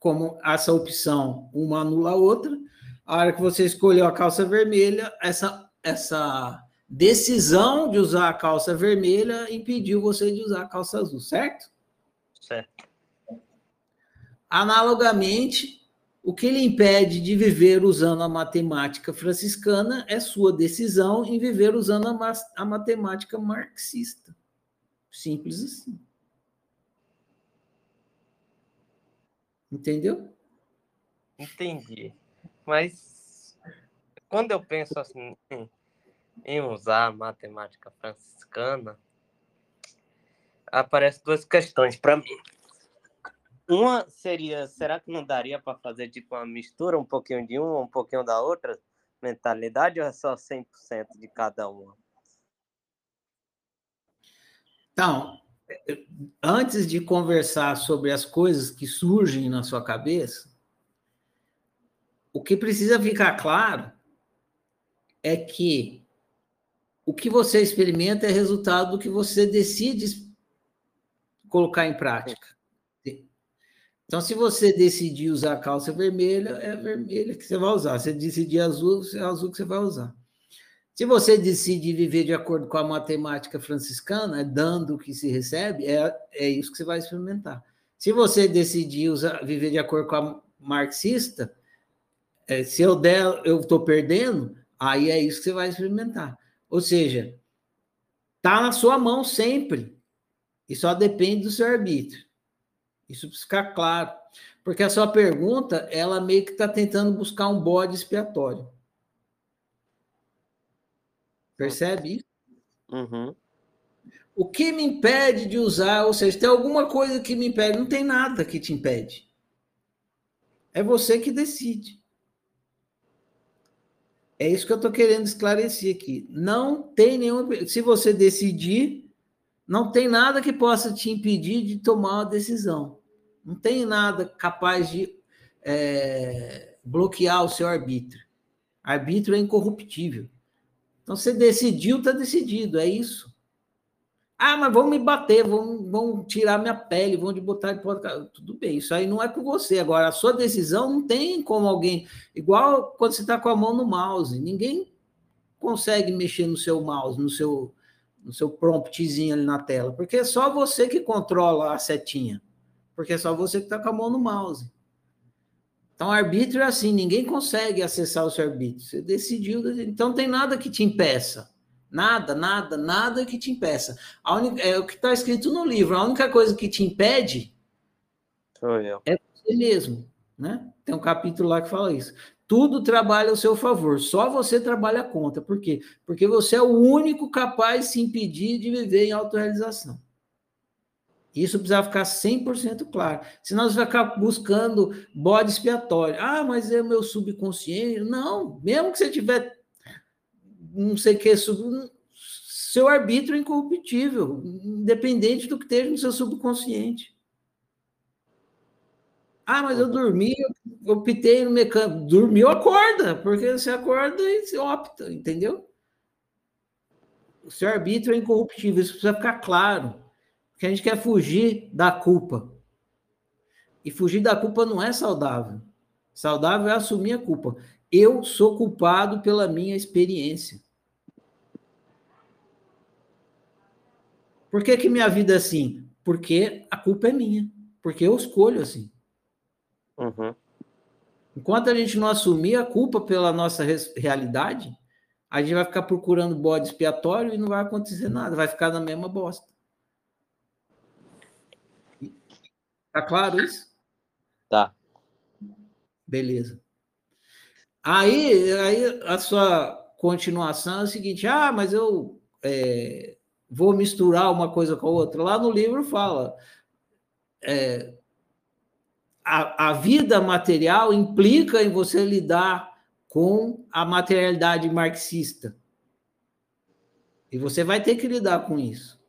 como essa opção, uma anula a outra, a hora que você escolheu a calça vermelha, essa, essa decisão de usar a calça vermelha impediu você de usar a calça azul, certo? Certo. Analogamente, o que lhe impede de viver usando a matemática franciscana é sua decisão em viver usando a, a matemática marxista. Simples assim. Entendeu? Entendi. Mas quando eu penso assim, em usar a matemática franciscana, aparecem duas questões para mim. Uma seria, será que não daria para fazer tipo uma mistura, um pouquinho de uma, um pouquinho da outra mentalidade, ou é só 100% de cada uma? Então, antes de conversar sobre as coisas que surgem na sua cabeça, o que precisa ficar claro é que o que você experimenta é resultado do que você decide colocar em prática. Então, se você decidir usar calça vermelha, é vermelha que você vai usar. Se decidir azul, é azul que você vai usar. Se você decide viver de acordo com a matemática franciscana, é dando o que se recebe, é, é isso que você vai experimentar. Se você decidir usar, viver de acordo com a marxista, é, se eu der, eu estou perdendo, aí é isso que você vai experimentar. Ou seja, está na sua mão sempre. E só depende do seu arbítrio. Isso precisa ficar claro. Porque a sua pergunta, ela meio que está tentando buscar um bode expiatório. Percebe isso? Uhum. O que me impede de usar, ou seja, tem alguma coisa que me impede? Não tem nada que te impede. É você que decide. É isso que eu estou querendo esclarecer aqui. Não tem nenhum. Se você decidir, não tem nada que possa te impedir de tomar uma decisão. Não tem nada capaz de é, bloquear o seu arbítrio. Arbítrio é incorruptível. Então, você decidiu, está decidido, é isso. Ah, mas vão me bater, vão, vão tirar minha pele, vão te botar de porta. Tudo bem, isso aí não é com você. Agora, a sua decisão não tem como alguém. Igual quando você está com a mão no mouse, ninguém consegue mexer no seu mouse, no seu, no seu promptzinho ali na tela, porque é só você que controla a setinha, porque é só você que está com a mão no mouse. Então, arbítrio é assim, ninguém consegue acessar o seu arbítrio. Você decidiu, então não tem nada que te impeça. Nada, nada, nada que te impeça. A única, é o que está escrito no livro. A única coisa que te impede é você mesmo. Né? Tem um capítulo lá que fala isso. Tudo trabalha ao seu favor, só você trabalha contra. Por quê? Porque você é o único capaz de se impedir de viver em autorrealização. Isso precisa ficar 100% claro. Senão você vai ficar buscando bode expiatório. Ah, mas é o meu subconsciente. Não, mesmo que você tiver não sei o que, sub... seu arbítrio é incorruptível, independente do que esteja no seu subconsciente. Ah, mas eu dormi, eu optei no mecânico. Dormiu, acorda, porque você acorda e você opta, entendeu? O seu arbítrio é incorruptível, isso precisa ficar claro. Porque a gente quer fugir da culpa. E fugir da culpa não é saudável. Saudável é assumir a culpa. Eu sou culpado pela minha experiência. Por que, que minha vida é assim? Porque a culpa é minha. Porque eu escolho assim. Uhum. Enquanto a gente não assumir a culpa pela nossa realidade, a gente vai ficar procurando bode expiatório e não vai acontecer nada, vai ficar na mesma bosta. Tá claro isso? Tá. Beleza. Aí, aí a sua continuação é o seguinte: ah, mas eu é, vou misturar uma coisa com a outra. Lá no livro fala. É, a, a vida material implica em você lidar com a materialidade marxista. E você vai ter que lidar com isso.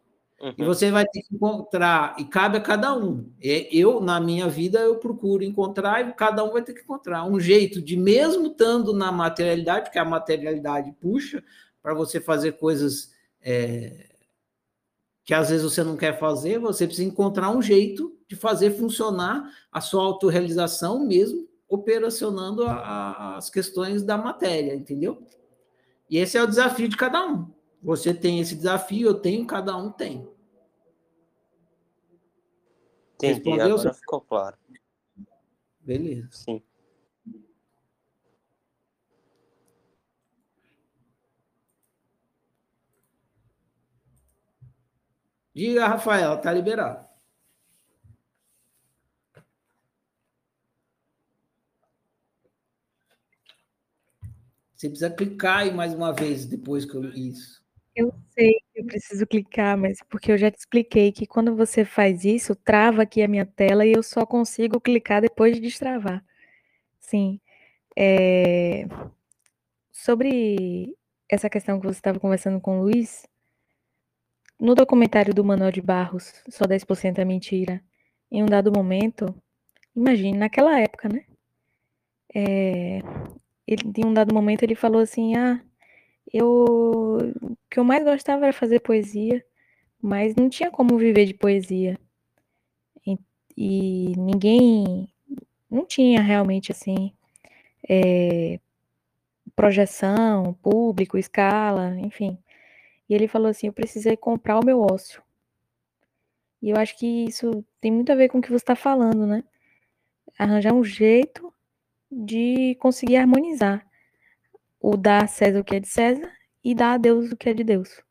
Uhum. E você vai ter que encontrar, e cabe a cada um. Eu, na minha vida, eu procuro encontrar, e cada um vai ter que encontrar um jeito de, mesmo estando na materialidade, porque a materialidade puxa para você fazer coisas é, que às vezes você não quer fazer, você precisa encontrar um jeito de fazer funcionar a sua autorrealização mesmo operacionando a, a, as questões da matéria, entendeu? E esse é o desafio de cada um. Você tem esse desafio, eu tenho, cada um tem. Entendi, Respondeu, agora ficou claro. Beleza. Sim. Diga, Rafael, tá liberado. Você precisa clicar aí mais uma vez depois que eu isso. Eu sei que eu preciso clicar, mas porque eu já te expliquei que quando você faz isso, trava aqui a minha tela e eu só consigo clicar depois de destravar. Sim. É... Sobre essa questão que você estava conversando com o Luiz, no documentário do Manuel de Barros, Só 10% é Mentira, em um dado momento, imagine, naquela época, né? É, ele, em um dado momento ele falou assim, ah, eu, o que eu mais gostava era fazer poesia, mas não tinha como viver de poesia. E, e ninguém, não tinha realmente, assim, é, projeção, público, escala, enfim. E ele falou assim: eu precisei comprar o meu ócio. E eu acho que isso tem muito a ver com o que você está falando, né? Arranjar um jeito de conseguir harmonizar o dar a César o que é de César e dar a Deus o que é de Deus.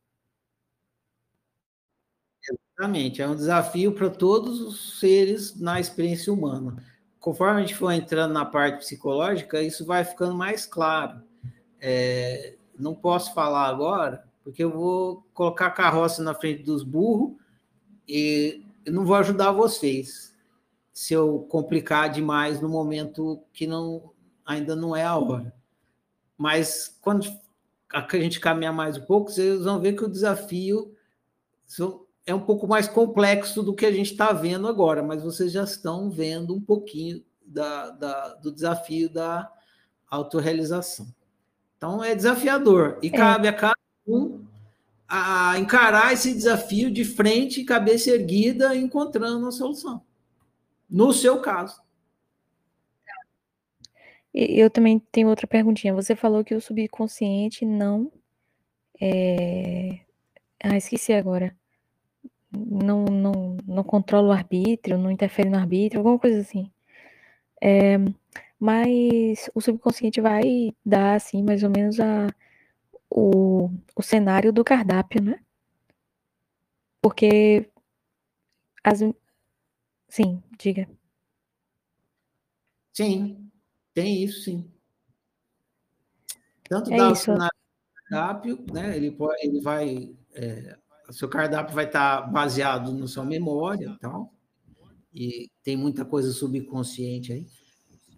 Exatamente, é um desafio para todos os seres na experiência humana. Conforme a gente for entrando na parte psicológica, isso vai ficando mais claro. É, não posso falar agora, porque eu vou colocar a carroça na frente dos burros e eu não vou ajudar vocês se eu complicar demais no momento que não ainda não é a hora. Mas quando a gente caminhar mais um pouco, vocês vão ver que o desafio é um pouco mais complexo do que a gente está vendo agora, mas vocês já estão vendo um pouquinho da, da do desafio da autorrealização. Então é desafiador e é. cabe a cada um a encarar esse desafio de frente, cabeça erguida, encontrando a solução. No seu caso. Eu também tenho outra perguntinha. Você falou que o subconsciente não. É... Ah, esqueci agora. Não, não, não controla o arbítrio, não interfere no arbítrio, alguma coisa assim. É... Mas o subconsciente vai dar, assim, mais ou menos a o, o cenário do cardápio, né? Porque as. Sim, diga. Sim, tem isso, sim. Tanto é dá isso. o cardápio, né? Ele, pode, ele vai. É, o seu cardápio vai estar baseado no sua memória e tal. E tem muita coisa subconsciente aí.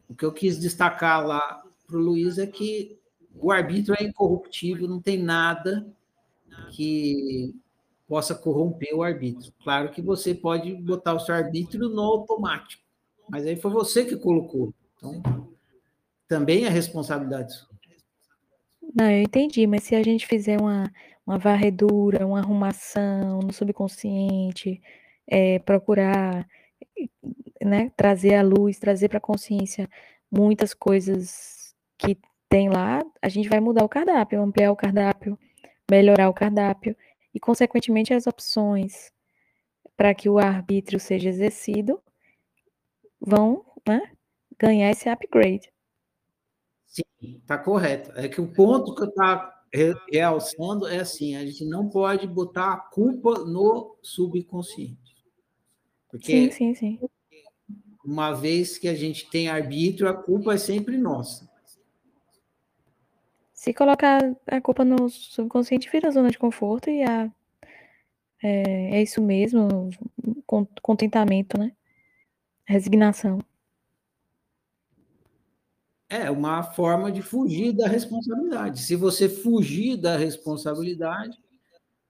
O que eu quis destacar lá para o Luiz é que o arbítrio é incorruptível, não tem nada que possa corromper o arbítrio. Claro que você pode botar o seu arbítrio no automático, Mas aí foi você que colocou. Então, também é responsabilidade. Não, eu entendi, mas se a gente fizer uma, uma varredura, uma arrumação no subconsciente, é, procurar né, trazer à luz, trazer para a consciência muitas coisas que tem lá, a gente vai mudar o cardápio, ampliar o cardápio, melhorar o cardápio e, consequentemente, as opções para que o arbítrio seja exercido vão né, ganhar esse upgrade. Sim, está correto. É que o ponto que eu estava realçando é assim: a gente não pode botar a culpa no subconsciente. Porque sim, sim, sim. Uma vez que a gente tem arbítrio, a culpa é sempre nossa. Se colocar a culpa no subconsciente, vira zona de conforto e a, é, é isso mesmo, contentamento, né? Resignação. É uma forma de fugir da responsabilidade. Se você fugir da responsabilidade,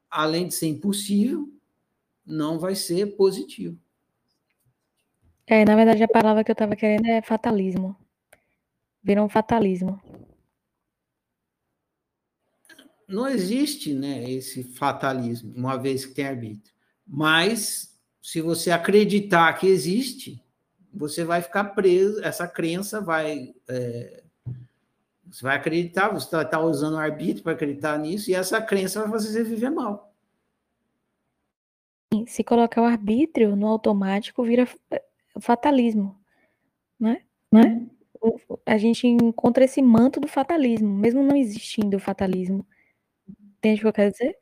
além de ser impossível, não vai ser positivo. É, na verdade, a palavra que eu estava querendo é fatalismo. Virou um fatalismo. Não existe né, esse fatalismo, uma vez que tem arbítrio. Mas, se você acreditar que existe, você vai ficar preso, essa crença vai. É, você vai acreditar, você está tá usando o arbítrio para acreditar nisso, e essa crença vai fazer você viver mal. Se colocar o arbítrio no automático, vira fatalismo, né? né? A gente encontra esse manto do fatalismo, mesmo não existindo o fatalismo. Entende o que eu quero dizer?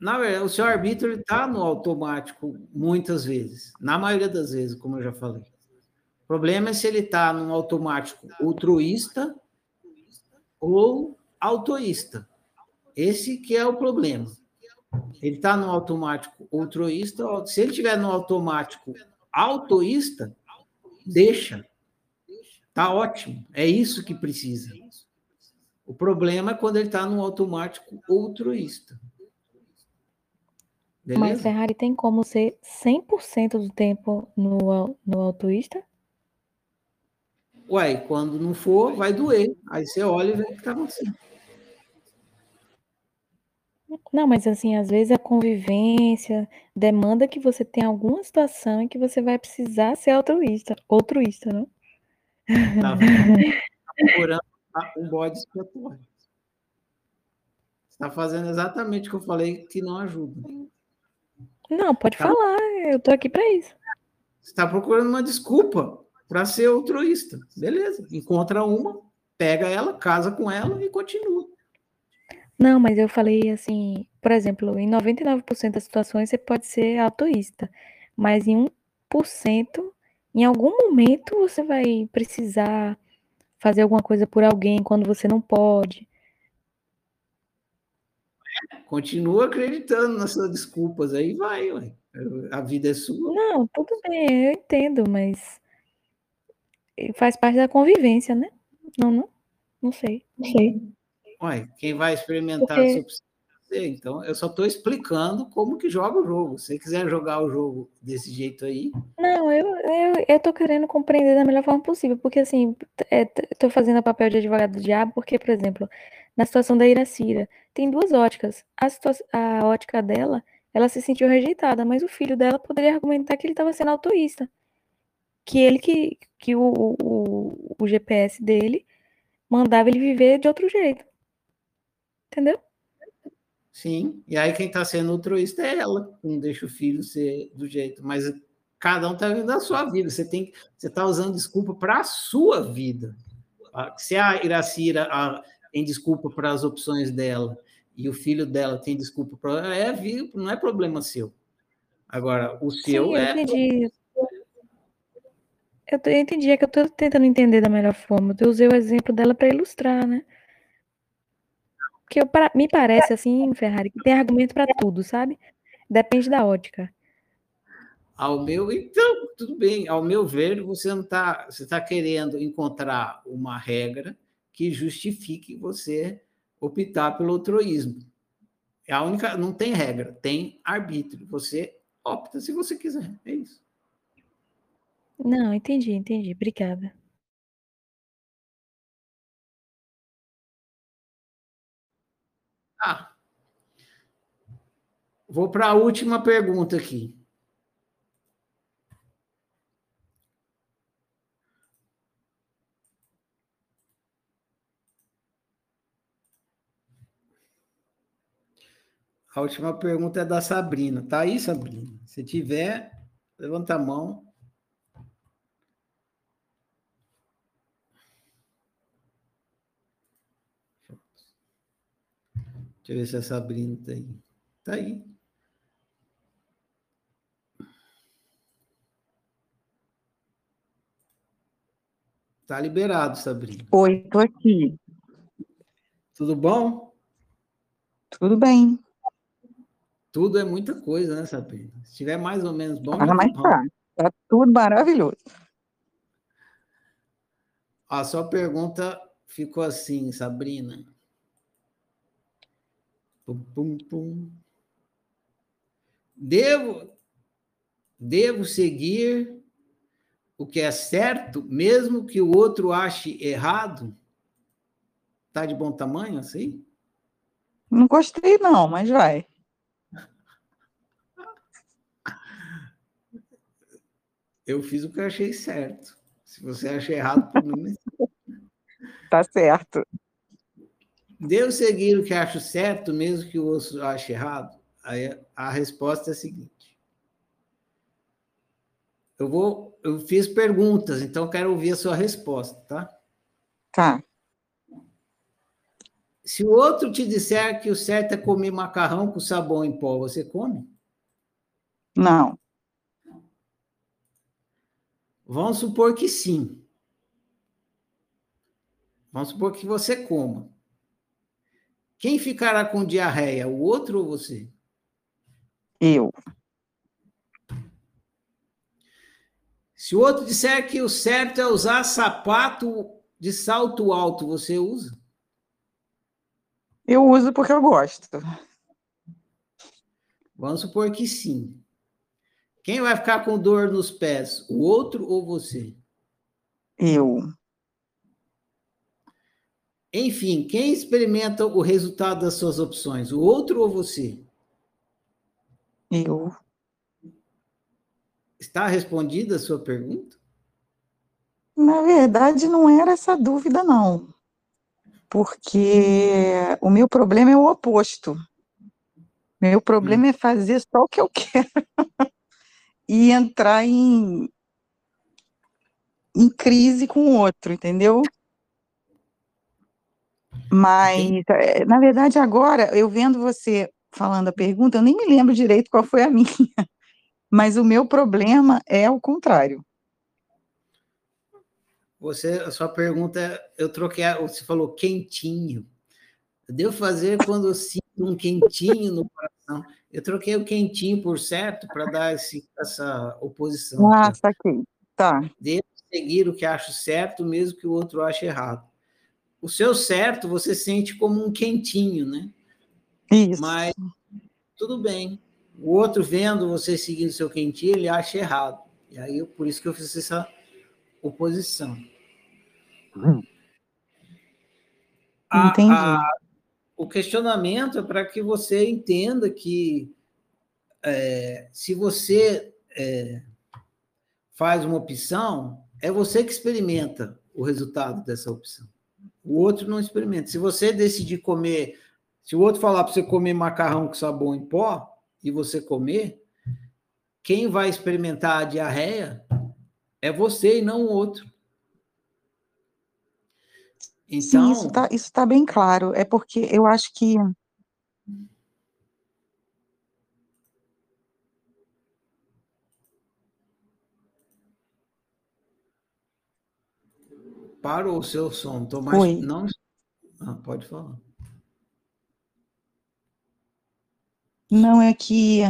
Na verdade, o seu arbítrio está no automático muitas vezes, na maioria das vezes, como eu já falei. O problema é se ele está num automático altruísta ou autoísta. Esse que é o problema. Ele está no automático altruísta. Se ele estiver no automático autoísta, deixa. Tá ótimo. É isso que precisa. O problema é quando ele está no automático altruísta. Beleza? Mas Ferrari tem como ser 100% do tempo no, no altruísta? Uai, quando não for, vai doer. Aí você olha e vê o que está acontecendo. Não, mas assim, às vezes a convivência demanda que você tenha alguma situação em que você vai precisar ser altruísta, altruísta, não? Tá tá procurando um bode expiatório. Está fazendo exatamente o que eu falei que não ajuda. Não, pode tá? falar, eu tô aqui para isso. Você está procurando uma desculpa para ser altruísta. Beleza, encontra uma, pega ela, casa com ela e continua. Não, mas eu falei assim, por exemplo, em 99% das situações você pode ser altruísta, mas em 1%, em algum momento você vai precisar fazer alguma coisa por alguém quando você não pode. Continua acreditando nas suas desculpas, aí vai, ué. a vida é sua. Não, tudo bem, eu entendo, mas faz parte da convivência, né? Não, não, não sei, não sei. Ué, quem vai experimentar Porque... você, então eu só estou explicando como que joga o jogo. Se você quiser jogar o jogo desse jeito aí. Não, eu, eu, eu tô querendo compreender da melhor forma possível, porque assim, estou fazendo o papel de advogado do diabo, porque, por exemplo, na situação da Iracira, tem duas óticas. A, a ótica dela, ela se sentiu rejeitada, mas o filho dela poderia argumentar que ele estava sendo autoísta. Que ele que, que o, o, o GPS dele mandava ele viver de outro jeito. Entendeu? Sim, e aí quem está sendo altruísta é ela, não deixa o filho ser do jeito, mas cada um está vivendo a sua vida, você tem você está usando desculpa para a sua vida. Ah, se a Iracira a, tem desculpa para as opções dela e o filho dela tem desculpa para é não é problema seu. Agora, o seu Sim, eu é. Entendi. Eu, entendi, é que eu estou tentando entender da melhor forma. Eu usei o exemplo dela para ilustrar, né? Porque eu, me parece assim, Ferrari, que tem argumento para tudo, sabe? Depende da ótica. Ao meu, então, tudo bem. Ao meu ver, você não está, você está querendo encontrar uma regra que justifique você optar pelo altruísmo. É a única, não tem regra, tem arbítrio. Você opta se você quiser, é isso. Não, entendi, entendi. Obrigada. Ah. Vou para a última pergunta aqui. A última pergunta é da Sabrina. Tá aí, Sabrina? Se tiver, levanta a mão. Deixa eu ver se a Sabrina está aí. Está aí. Está liberado, Sabrina. Oi, estou aqui. Tudo bom? Tudo bem. Tudo é muita coisa, né, Sabrina? Se tiver mais ou menos bom. Ah, mas tá. Tá tudo maravilhoso. A sua pergunta ficou assim, Sabrina. Pum, pum, pum. Devo, devo seguir o que é certo, mesmo que o outro ache errado? Tá de bom tamanho assim? Não gostei, não, mas vai. Eu fiz o que eu achei certo. Se você acha errado, por mim. Tá certo. Devo seguir o que acho certo, mesmo que o outro ache errado? Aí a resposta é a seguinte. Eu vou, eu fiz perguntas, então quero ouvir a sua resposta, tá? Tá. Se o outro te disser que o certo é comer macarrão com sabão em pó, você come? Não. Vamos supor que sim. Vamos supor que você coma. Quem ficará com diarreia, o outro ou você? Eu. Se o outro disser que o certo é usar sapato de salto alto, você usa? Eu uso porque eu gosto. Vamos supor que sim. Quem vai ficar com dor nos pés, o outro ou você? Eu. Enfim, quem experimenta o resultado das suas opções, o outro ou você? Eu. Está respondida a sua pergunta? Na verdade, não era essa dúvida, não. Porque o meu problema é o oposto. Meu problema hum. é fazer só o que eu quero e entrar em, em crise com o outro, entendeu? Mas, eh, na verdade, agora, eu vendo você falando a pergunta, eu nem me lembro direito qual foi a minha, mas o meu problema é o contrário. Você, a sua pergunta, eu troquei, você falou quentinho. Devo fazer quando eu sinto um quentinho no coração. Eu troquei o quentinho por certo para dar esse, essa oposição. Ah, saquei. Tá. Devo seguir o que acho certo, mesmo que o outro ache errado. O seu certo você sente como um quentinho, né? Isso. Mas tudo bem. O outro vendo você seguindo o seu quentinho, ele acha errado. E aí, por isso que eu fiz essa oposição. Hum. Entendi. A, a, o questionamento é para que você entenda que é, se você é, faz uma opção, é você que experimenta o resultado dessa opção. O outro não experimenta. Se você decidir comer, se o outro falar para você comer macarrão com sabão em pó e você comer, quem vai experimentar a diarreia é você e não o outro. Então, Sim, isso está isso tá bem claro. É porque eu acho que. Parou o seu som. Tô mais... Oi. Não... Ah, pode falar. Não, é que.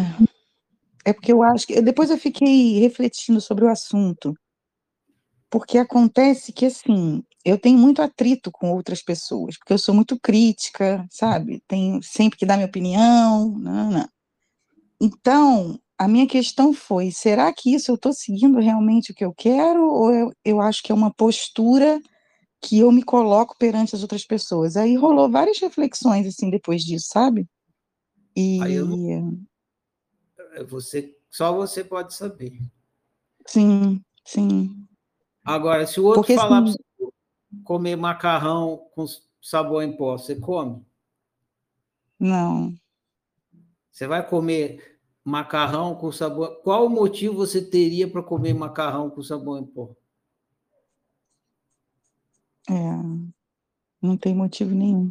É porque eu acho que. Depois eu fiquei refletindo sobre o assunto. Porque acontece que, assim, eu tenho muito atrito com outras pessoas, porque eu sou muito crítica, sabe? Tenho sempre que dar minha opinião, não, não. Então, a minha questão foi: será que isso eu estou seguindo realmente o que eu quero, ou eu, eu acho que é uma postura que eu me coloco perante as outras pessoas? Aí rolou várias reflexões assim depois disso, sabe? E Aí eu não- Você, só você pode saber. sim, sim. Agora, se o outro Porque falar assim, para você comer macarrão com sabor em pó, você come? não. Você vai comer macarrão com sabor. Qual motivo você teria para comer macarrão com sabor em pó? É, não tem motivo nenhum.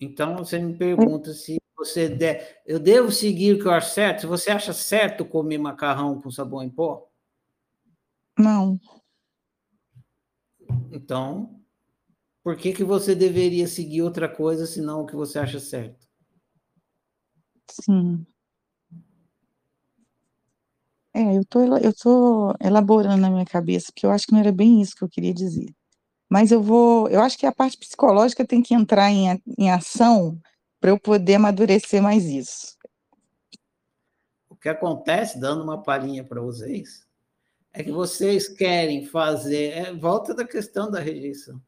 Então você me pergunta se você der, eu devo seguir o que eu acho certo? Você acha certo comer macarrão com sabor em pó, Não. Então por que que você deveria seguir outra coisa senão o que você acha certo? Sim. É, eu tô, eu tô elaborando na minha cabeça, porque eu acho que não era bem isso que eu queria dizer. Mas eu vou, eu acho que a parte psicológica tem que entrar em, em ação para eu poder amadurecer mais isso. O que acontece, dando uma palhinha para vocês, é que vocês querem fazer, é, volta da questão da rejeição.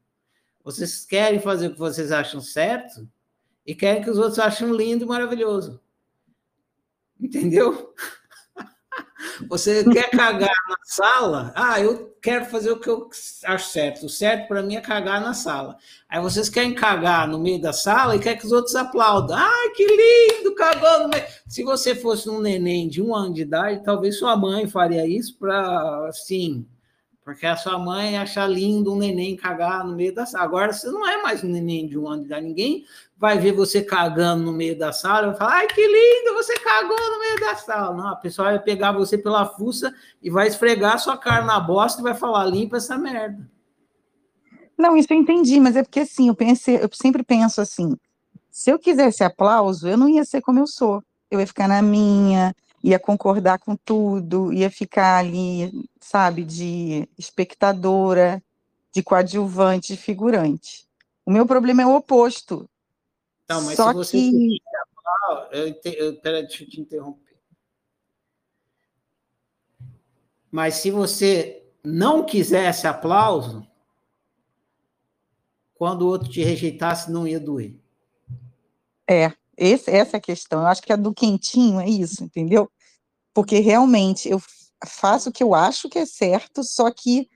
Vocês querem fazer o que vocês acham certo e querem que os outros achem lindo e maravilhoso. Entendeu? Você quer cagar na sala? Ah, eu quero fazer o que eu acho certo. O certo para mim é cagar na sala. Aí vocês querem cagar no meio da sala e querem que os outros aplaudam. Ai, que lindo, cagou no meio. Se você fosse um neném de um ano de idade, talvez sua mãe faria isso para, assim, porque a sua mãe acha lindo um neném cagar no meio da sala. Agora você não é mais um neném de um ano de idade. Ninguém vai ver você cagando no meio da sala vai falar, ai, que lindo, você cagou no meio da sala. Não, a pessoa vai pegar você pela fuça e vai esfregar sua cara na bosta e vai falar, limpa essa merda. Não, isso eu entendi, mas é porque assim, eu pensei, eu sempre penso assim, se eu quisesse aplauso, eu não ia ser como eu sou. Eu ia ficar na minha, ia concordar com tudo, ia ficar ali, sabe, de espectadora, de coadjuvante, de figurante. O meu problema é o oposto. Não, mas Só se você que eu, eu, deixa eu te interromper. Mas se você não quisesse aplauso, quando o outro te rejeitasse, não ia doer. é, esse, essa é a questão. Eu acho que a do quentinho é isso, entendeu? Porque realmente eu faço o que eu acho que é certo, só que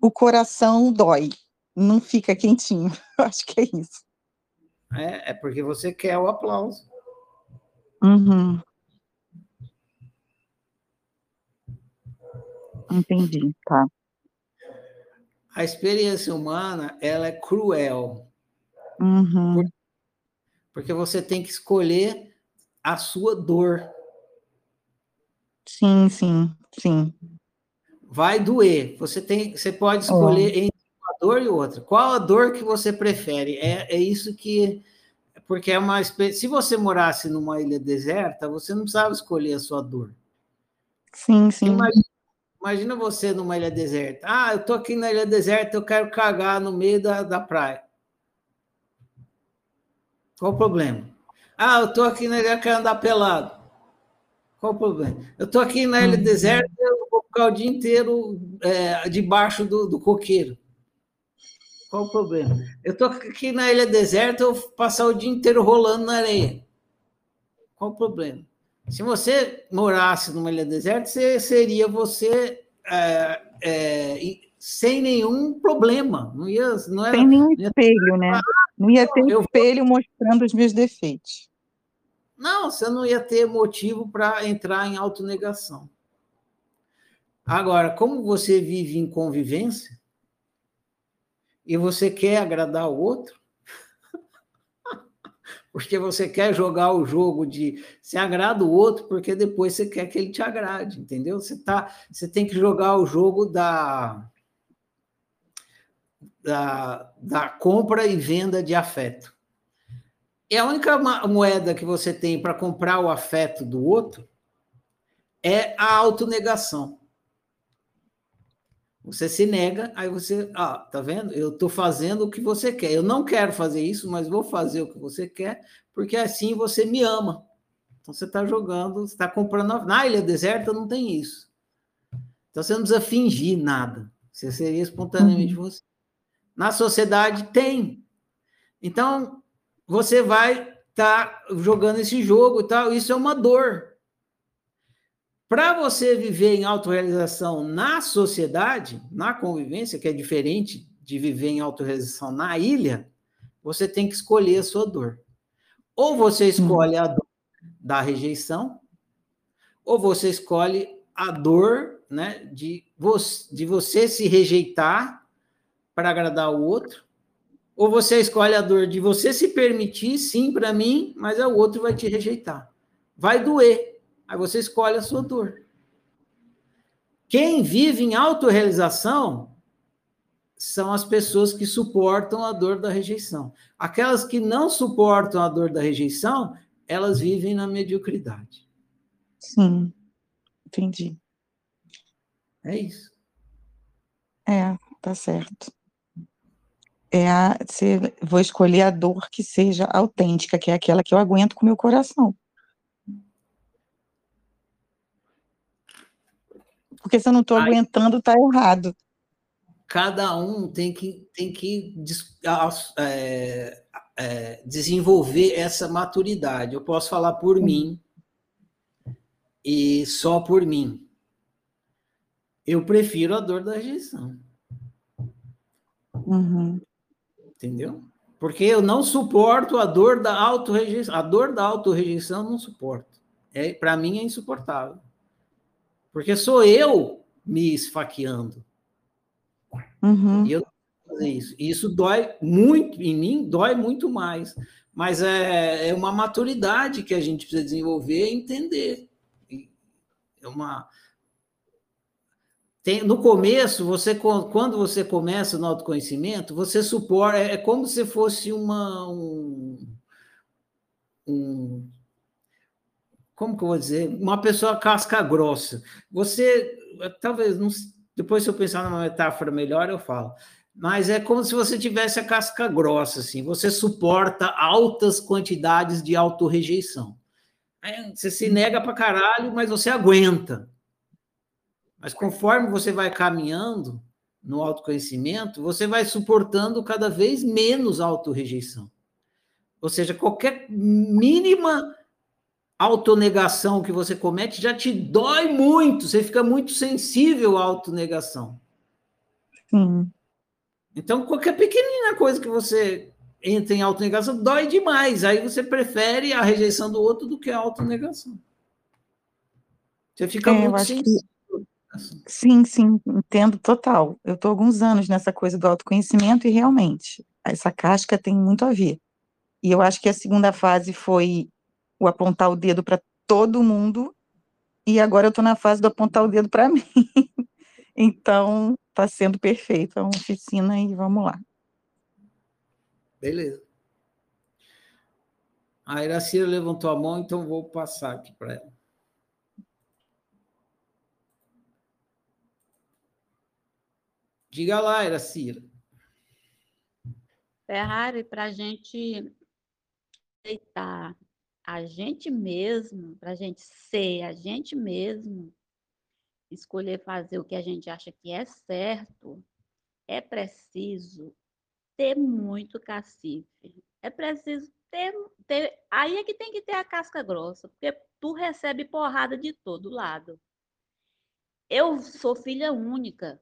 o coração dói, não fica quentinho. Eu acho que é isso. É, é porque você quer o aplauso. Uhum. Entendi, tá. A experiência humana, ela é cruel, Uhum. porque você tem que escolher a sua dor. Sim, sim, sim. Vai doer. Você tem, você pode escolher uma dor e outra. Qual a dor que você prefere? É, é isso que porque é uma. Se você morasse numa ilha deserta, você não precisava escolher a sua dor. Sim, sim. Imagina, imagina você numa ilha deserta. Ah, eu tô aqui na ilha deserta, eu quero cagar no meio da, da praia. Qual o problema? Ah, eu tô aqui na ilha, eu quero andar pelado. Qual o problema? Eu tô aqui na ilha Uhum. deserta, eu vou ficar o dia inteiro é, debaixo do, do coqueiro. Qual o problema? Eu tô aqui na ilha deserta, eu vou passar o dia inteiro rolando na areia. Qual o problema? Se você morasse numa ilha deserta, você seria você é, é, sem nenhum problema. Não ia, não era, Sem nenhum não ia- espelho, né? Não ia ter Eu- espelho mostrando os meus defeitos. não, você não ia ter motivo para entrar em autonegação. Agora, como você vive em convivência e você quer agradar o outro, porque você quer jogar o jogo de se agrada o outro, porque depois você quer que ele te agrade, entendeu? Você, tá, você tem que jogar o jogo da, da, da compra e venda de afeto. E a única moeda que você tem para comprar o afeto do outro é a autonegação. Você se nega, aí você, ah, tá vendo? Eu estou fazendo o que você quer. Eu não quero fazer isso, mas vou fazer o que você quer, porque assim você me ama. Então você está jogando, você está comprando. Na ilha deserta não tem isso. Então você não precisa fingir nada. Você seria espontaneamente uhum. você. Na sociedade tem. Então você vai estar tá jogando esse jogo e tal. Isso é uma dor. Para você viver em autorrealização na sociedade, na convivência, que é diferente de viver em autorrealização na ilha, você tem que escolher a sua dor. Ou você escolhe a dor da rejeição, ou você escolhe a dor né, de, você, de você se rejeitar para agradar o outro, ou você escolhe a dor de você se permitir, sim, para mim, mas o outro vai te rejeitar. Vai doer. Aí você escolhe a sua dor. Quem vive em autorrealização são as pessoas que suportam a dor da rejeição. Aquelas que não suportam a dor da rejeição, elas vivem na mediocridade. Sim, entendi. É isso. É, tá certo. É a, se, vou escolher a dor que seja autêntica, que é aquela que eu aguento com meu coração. Porque se eu não estou aguentando, está errado cada um tem que, tem que é, é, desenvolver essa maturidade. Eu posso falar por Sim. mim e só por mim. Eu prefiro a dor da rejeição. Uhum. Entendeu? Porque eu não suporto a dor da auto-rejeição. A dor da auto-rejeição eu não suporto. É, Para mim é insuportável. Porque sou eu me esfaqueando. Uhum. E eu não fazer isso. E isso dói muito, em mim, dói muito mais. Mas é, é uma maturidade que a gente precisa desenvolver e entender. É uma. Tem, no começo, você quando você começa no autoconhecimento, você suporta, é, é como se fosse uma um, um como que eu vou dizer, uma pessoa casca grossa. Você talvez não depois, se eu pensar numa metáfora melhor, eu falo. Mas é como se você tivesse a casca grossa, assim. Você suporta altas quantidades de autorrejeição. Você se nega para caralho, mas você aguenta. Mas conforme você vai caminhando no autoconhecimento, você vai suportando cada vez menos autorrejeição. Ou seja, qualquer mínima autonegação que você comete já te dói muito, você fica muito sensível à autonegação. Sim. Então, qualquer pequenina coisa que você entra em autonegação dói demais. Aí você prefere a rejeição do outro do que a autonegação. Você fica é, muito sensível. Que... Sim, sim, entendo total. Eu estou alguns anos nessa coisa do autoconhecimento e realmente essa casca tem muito a ver. E eu acho que a segunda fase foi o apontar o dedo para todo mundo, e agora eu estou na fase do apontar o dedo para mim. então, está sendo perfeito a oficina e vamos lá. Beleza. A Iracira levantou a mão, então vou passar aqui para ela. Diga lá, Iracira. Ferrari, para a gente aceitar a gente mesmo, para a gente ser a gente mesmo, escolher fazer o que a gente acha que é certo, é preciso ter muito cacife. É preciso ter, ter. Aí é que tem que ter a casca grossa, porque tu recebe porrada de todo lado. Eu sou filha única.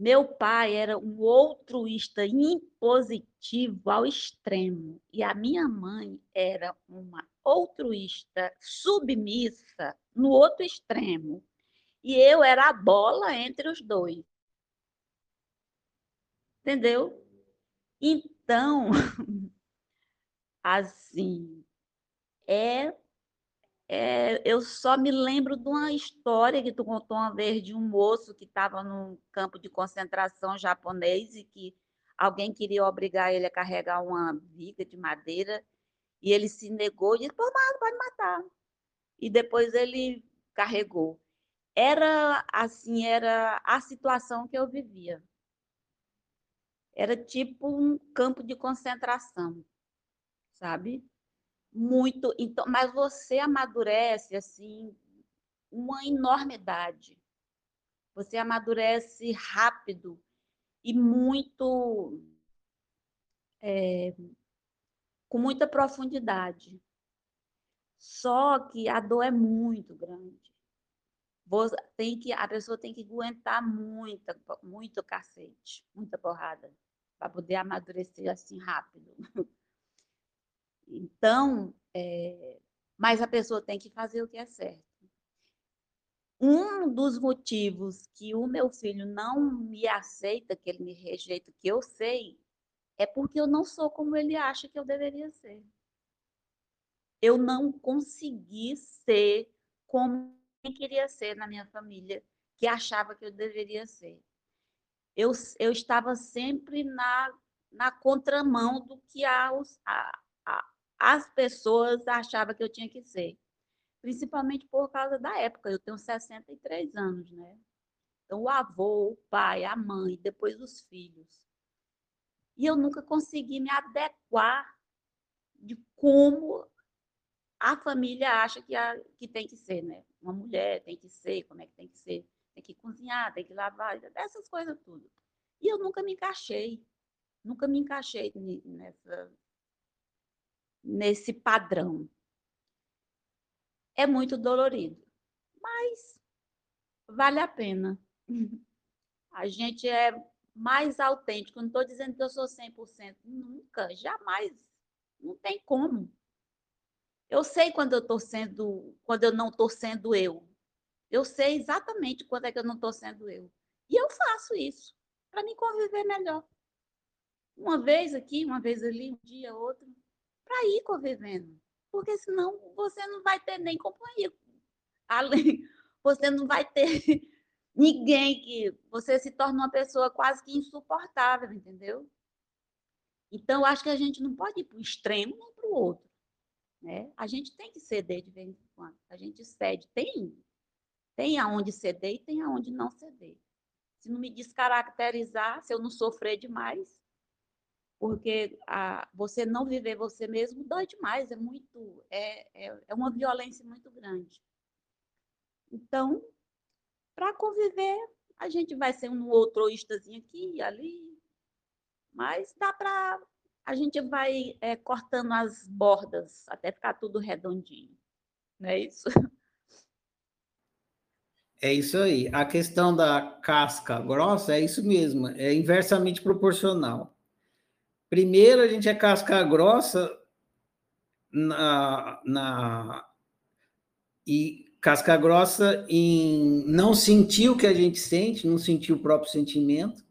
Meu pai era um altruísta impositivo ao extremo e a minha mãe era uma altruísta submissa no outro extremo. E eu era a bola entre os dois. Entendeu? Então, assim, é é, eu só me lembro de uma história que tu contou uma vez de um moço que estava num campo de concentração japonês e que alguém queria obrigar ele a carregar uma viga de madeira e ele se negou e disse, pode matar. E depois ele carregou. Era assim, era a situação que eu vivia. Era tipo um campo de concentração, sabe? Muito. Então, mas você amadurece assim uma enormidade. Você amadurece rápido e muito é, com muita profundidade. Só que a dor é muito grande. Você tem que, a pessoa tem que aguentar muita, muito cacete, muita porrada, para poder amadurecer assim rápido. Então, é, mas a pessoa tem que fazer o que é certo. Um dos motivos que o meu filho não me aceita, que ele me rejeita, que eu sei, é porque eu não sou como ele acha que eu deveria ser. Eu não consegui ser como eu queria ser na minha família, que achava que eu deveria ser. Eu, eu estava sempre na, na contramão do que a, a, as pessoas achavam que eu tinha que ser. Principalmente por causa da época. Eu tenho 63 anos, né? Então, o avô, o pai, a mãe, depois os filhos. E eu nunca consegui me adequar de como a família acha que, a, que tem que ser, né? Uma mulher tem que ser, como é que tem que ser? Tem que cozinhar, tem que lavar, essas coisas tudo. E eu nunca me encaixei, nunca me encaixei nessa, nesse padrão. É muito dolorido, mas vale a pena. A gente é mais autêntico. Não estou dizendo que eu sou 100%. Nunca, jamais. Não tem como. Eu sei quando eu estou sendo, quando eu não estou sendo eu. Eu sei exatamente quando é que eu não estou sendo eu. E eu faço isso para me conviver melhor. Uma vez aqui, uma vez ali, um dia, outro para ir convivendo. Porque senão você não vai ter nem companhia. Além, você não vai ter ninguém que. Você se torna uma pessoa quase que insuportável, entendeu? Então, acho que a gente não pode ir para o extremo nem para o outro. Né? A gente tem que ceder de vez em quando. A gente cede. Tem, tem aonde ceder e tem aonde não ceder. Se não me descaracterizar, se eu não sofrer demais, porque a, você não viver você mesmo dói demais, é muito, é, é, é uma violência muito grande. Então, para conviver, a gente vai ser um outroístazinho aqui e ali, mas dá para. A gente vai é, cortando as bordas até ficar tudo redondinho. Não é isso? É isso aí. A questão da casca grossa é isso mesmo, é inversamente proporcional. Primeiro, a gente é casca grossa na, na e casca grossa em não sentir o que a gente sente, não sentir o próprio sentimento,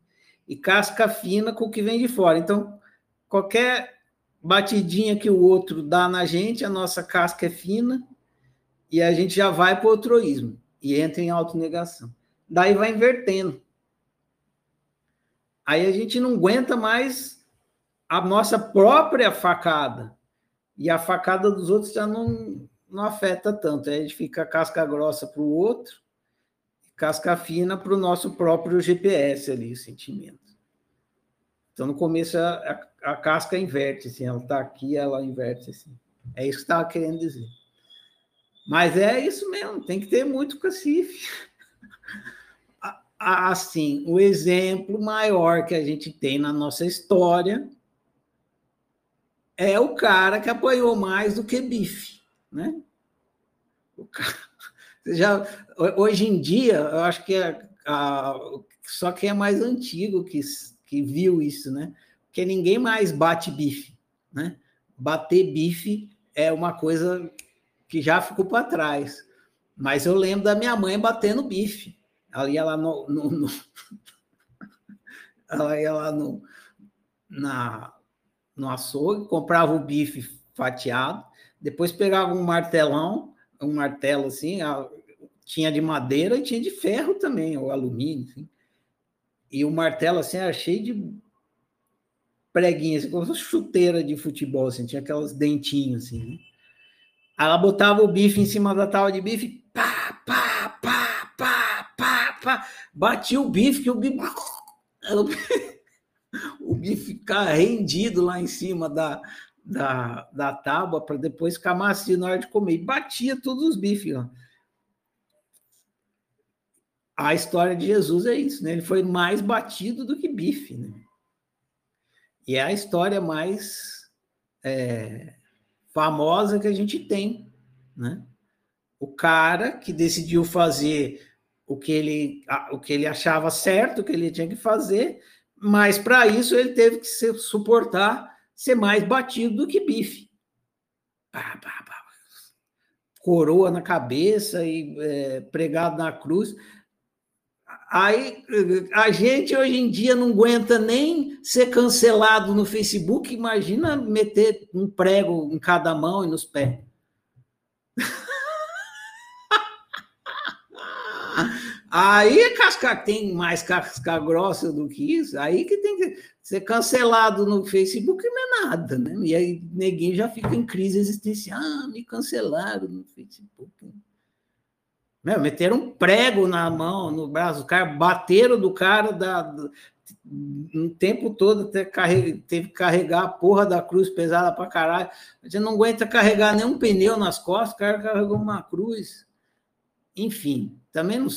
e casca fina com o que vem de fora. Então, qualquer batidinha que o outro dá na gente, a nossa casca é fina e a gente já vai para o outroísmo e entra em autonegação. Daí vai invertendo. Aí a gente não aguenta mais a nossa própria facada. E a facada dos outros já não, não afeta tanto. Aí a gente fica casca grossa para o outro, casca fina para o nosso próprio GPS ali, o sentimento. Então, no começo, a, a, a casca inverte, assim, ela está aqui, ela inverte, assim. É isso que estava querendo dizer. Mas é isso mesmo, tem que ter muito cacife. Assim, o exemplo maior que a gente tem na nossa história é o cara que apanhou mais do que bife, né? Cara, já, hoje em dia, eu acho que é, a, só quem é mais antigo que, que viu isso, né? Porque ninguém mais bate bife, né? Bater bife é uma coisa que já ficou para trás. Mas eu lembro da minha mãe batendo bife. Ela no, no, no ela ia lá no, na, no açougue, comprava o bife fatiado, depois pegava um martelão, um martelo assim, tinha de madeira e tinha de ferro também, ou alumínio, assim. E o martelo assim era cheio de preguinhas, assim, como fosse chuteira de futebol, assim, tinha aquelas dentinhos assim. Né? Aí ela botava o bife em cima da tábua de bife, pá, pá, pá, pá, pá, pá, batia o bife, que o bife o bife ficar rendido lá em cima da, da, da tábua para depois ficar macio na hora de comer. E batia todos os bifes. Ó. A história de Jesus é isso, né? Ele foi mais batido do que bife, né? E é a história mais é, famosa que a gente tem, né? O cara que decidiu fazer o que ele, o que ele achava certo, o que ele tinha que fazer, mas para isso ele teve que se, suportar ser mais batido do que bife. Pá, pá, pá. Coroa na cabeça e é, pregado na cruz. Aí a gente hoje em dia não aguenta nem ser cancelado no Facebook, imagina meter um prego em cada mão e nos pés. Aí é casca tem mais casca grossa do que isso, aí que tem que ser cancelado no Facebook não é nada, né? E aí neguinho já fica em crise existencial, ah, me cancelaram no Facebook. Meu, meteram um prego na mão, no braço, o cara bateram do cara da, do, um tempo todo até carrega, teve que carregar a porra da cruz pesada pra caralho. A gente não aguenta carregar nenhum pneu nas costas, o cara carregou uma cruz. Enfim, também não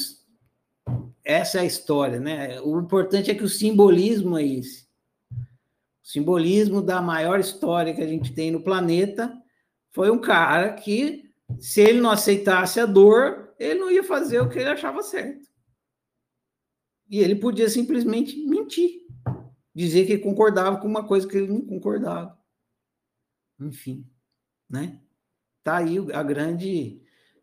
essa é a história, né? O importante é que o simbolismo é esse. O simbolismo da maior história que a gente tem no planeta foi um cara que, se ele não aceitasse a dor, ele não ia fazer o que ele achava certo. E ele podia simplesmente mentir, dizer que concordava com uma coisa que ele não concordava. Enfim, né? Tá aí a grande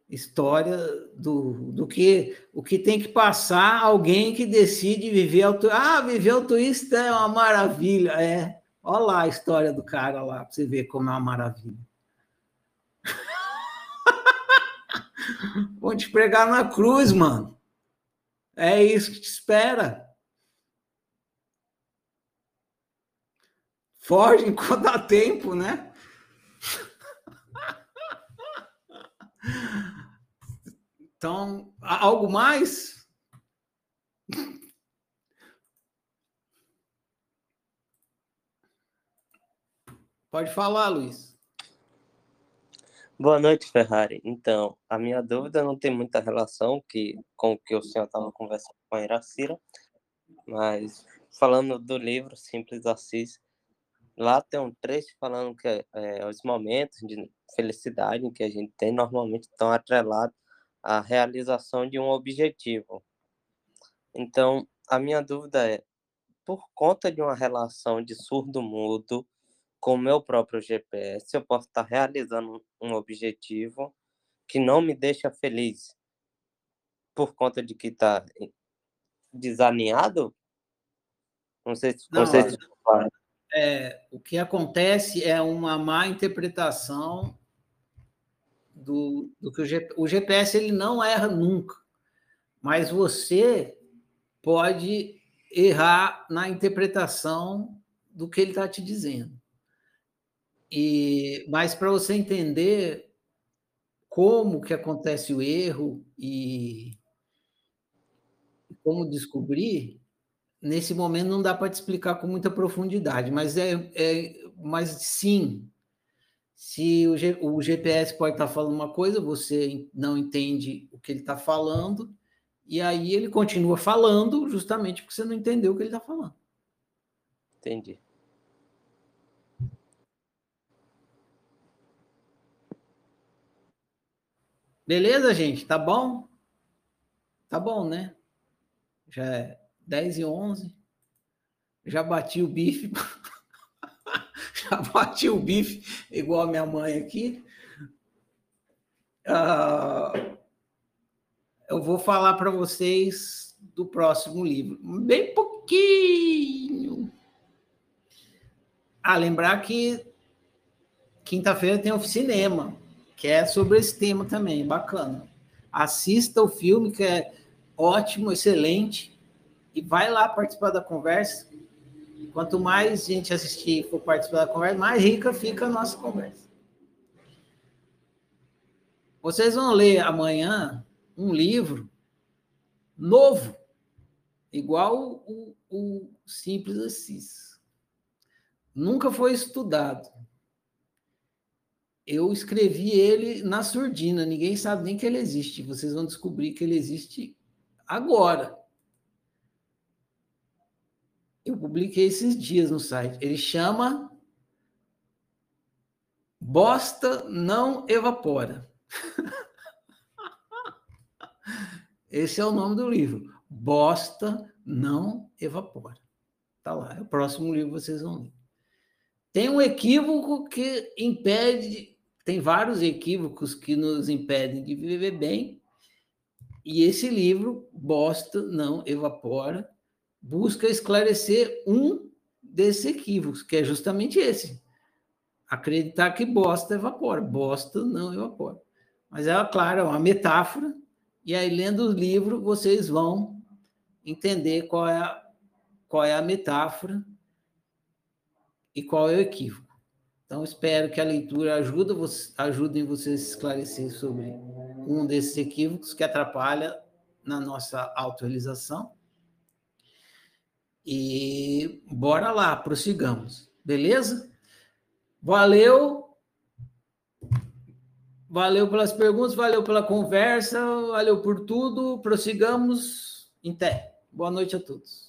história do, do que o que tem que passar alguém que decide viver altruísta. Ah, viver altruísta é uma maravilha. É, olha lá a história do cara lá, para você ver como é uma maravilha. Vão te pregar na cruz, mano. É isso que te espera. Foge enquanto dá tempo, né? Então, algo mais? Pode falar, Luiz. Boa noite, Ferrari. Então, a minha dúvida não tem muita relação que, com o que o senhor estava conversando com a Iracira, mas falando do livro Simples Assis, lá tem um trecho falando que é, os momentos de felicidade que a gente tem normalmente estão atrelados a realização de um objetivo. Então, a minha dúvida é, por conta de uma relação de surdo-mudo com o meu próprio GPS, eu posso estar realizando um objetivo que não me deixa feliz por conta de que está desalinhado? Não sei se não, você... É, o que acontece é uma má interpretação do, do que o, G, o GPS ele não erra nunca, mas você pode errar na interpretação do que ele está te dizendo. E, mas para você entender como que acontece o erro e como descobrir, nesse momento não dá para te explicar com muita profundidade, mas é, é mas sim, se o, G, o GPS pode estar falando uma coisa, você não entende o que ele está falando, e aí ele continua falando justamente porque você não entendeu o que ele está falando. Entendi. Beleza, gente? Tá bom? Tá bom, né? Já é 10 e 11. Já bati o bife. já bati o bife, igual a minha mãe aqui. Uh, eu vou falar para vocês do próximo livro, bem pouquinho. Ah, lembrar que quinta-feira tem o cinema, que é sobre esse tema também, bacana. Assista o filme, que é ótimo, excelente, e vai lá participar da conversa. Quanto mais gente assistir e for participar da conversa, mais rica fica a nossa conversa. Vocês vão ler amanhã um livro novo, igual o, o Simples Assis. Nunca foi estudado. eu escrevi ele na surdina, ninguém sabe nem que ele existe. Vocês vão descobrir que ele existe agora. Eu publiquei esses dias no site. Ele chama Bosta Não Evapora. Esse é o nome do livro. Bosta Não Evapora. Tá lá, é o próximo livro que vocês vão ler. Tem um equívoco que impede, tem vários equívocos que nos impedem de viver bem, e esse livro, Bosta Não Evapora, busca esclarecer um desses equívocos, que é justamente esse. Acreditar que bosta evapora, bosta não evapora. Mas é, claro, é uma metáfora, e aí, lendo o livro, vocês vão entender qual é a, qual é a metáfora e qual é o equívoco. Então, espero que a leitura ajude, ajude vocês a esclarecer sobre um desses equívocos que atrapalha na nossa autorrealização. E bora lá, prossigamos. Beleza? Valeu. Valeu pelas perguntas, valeu pela conversa, valeu por tudo. Prossigamos. Em. Boa noite a todos.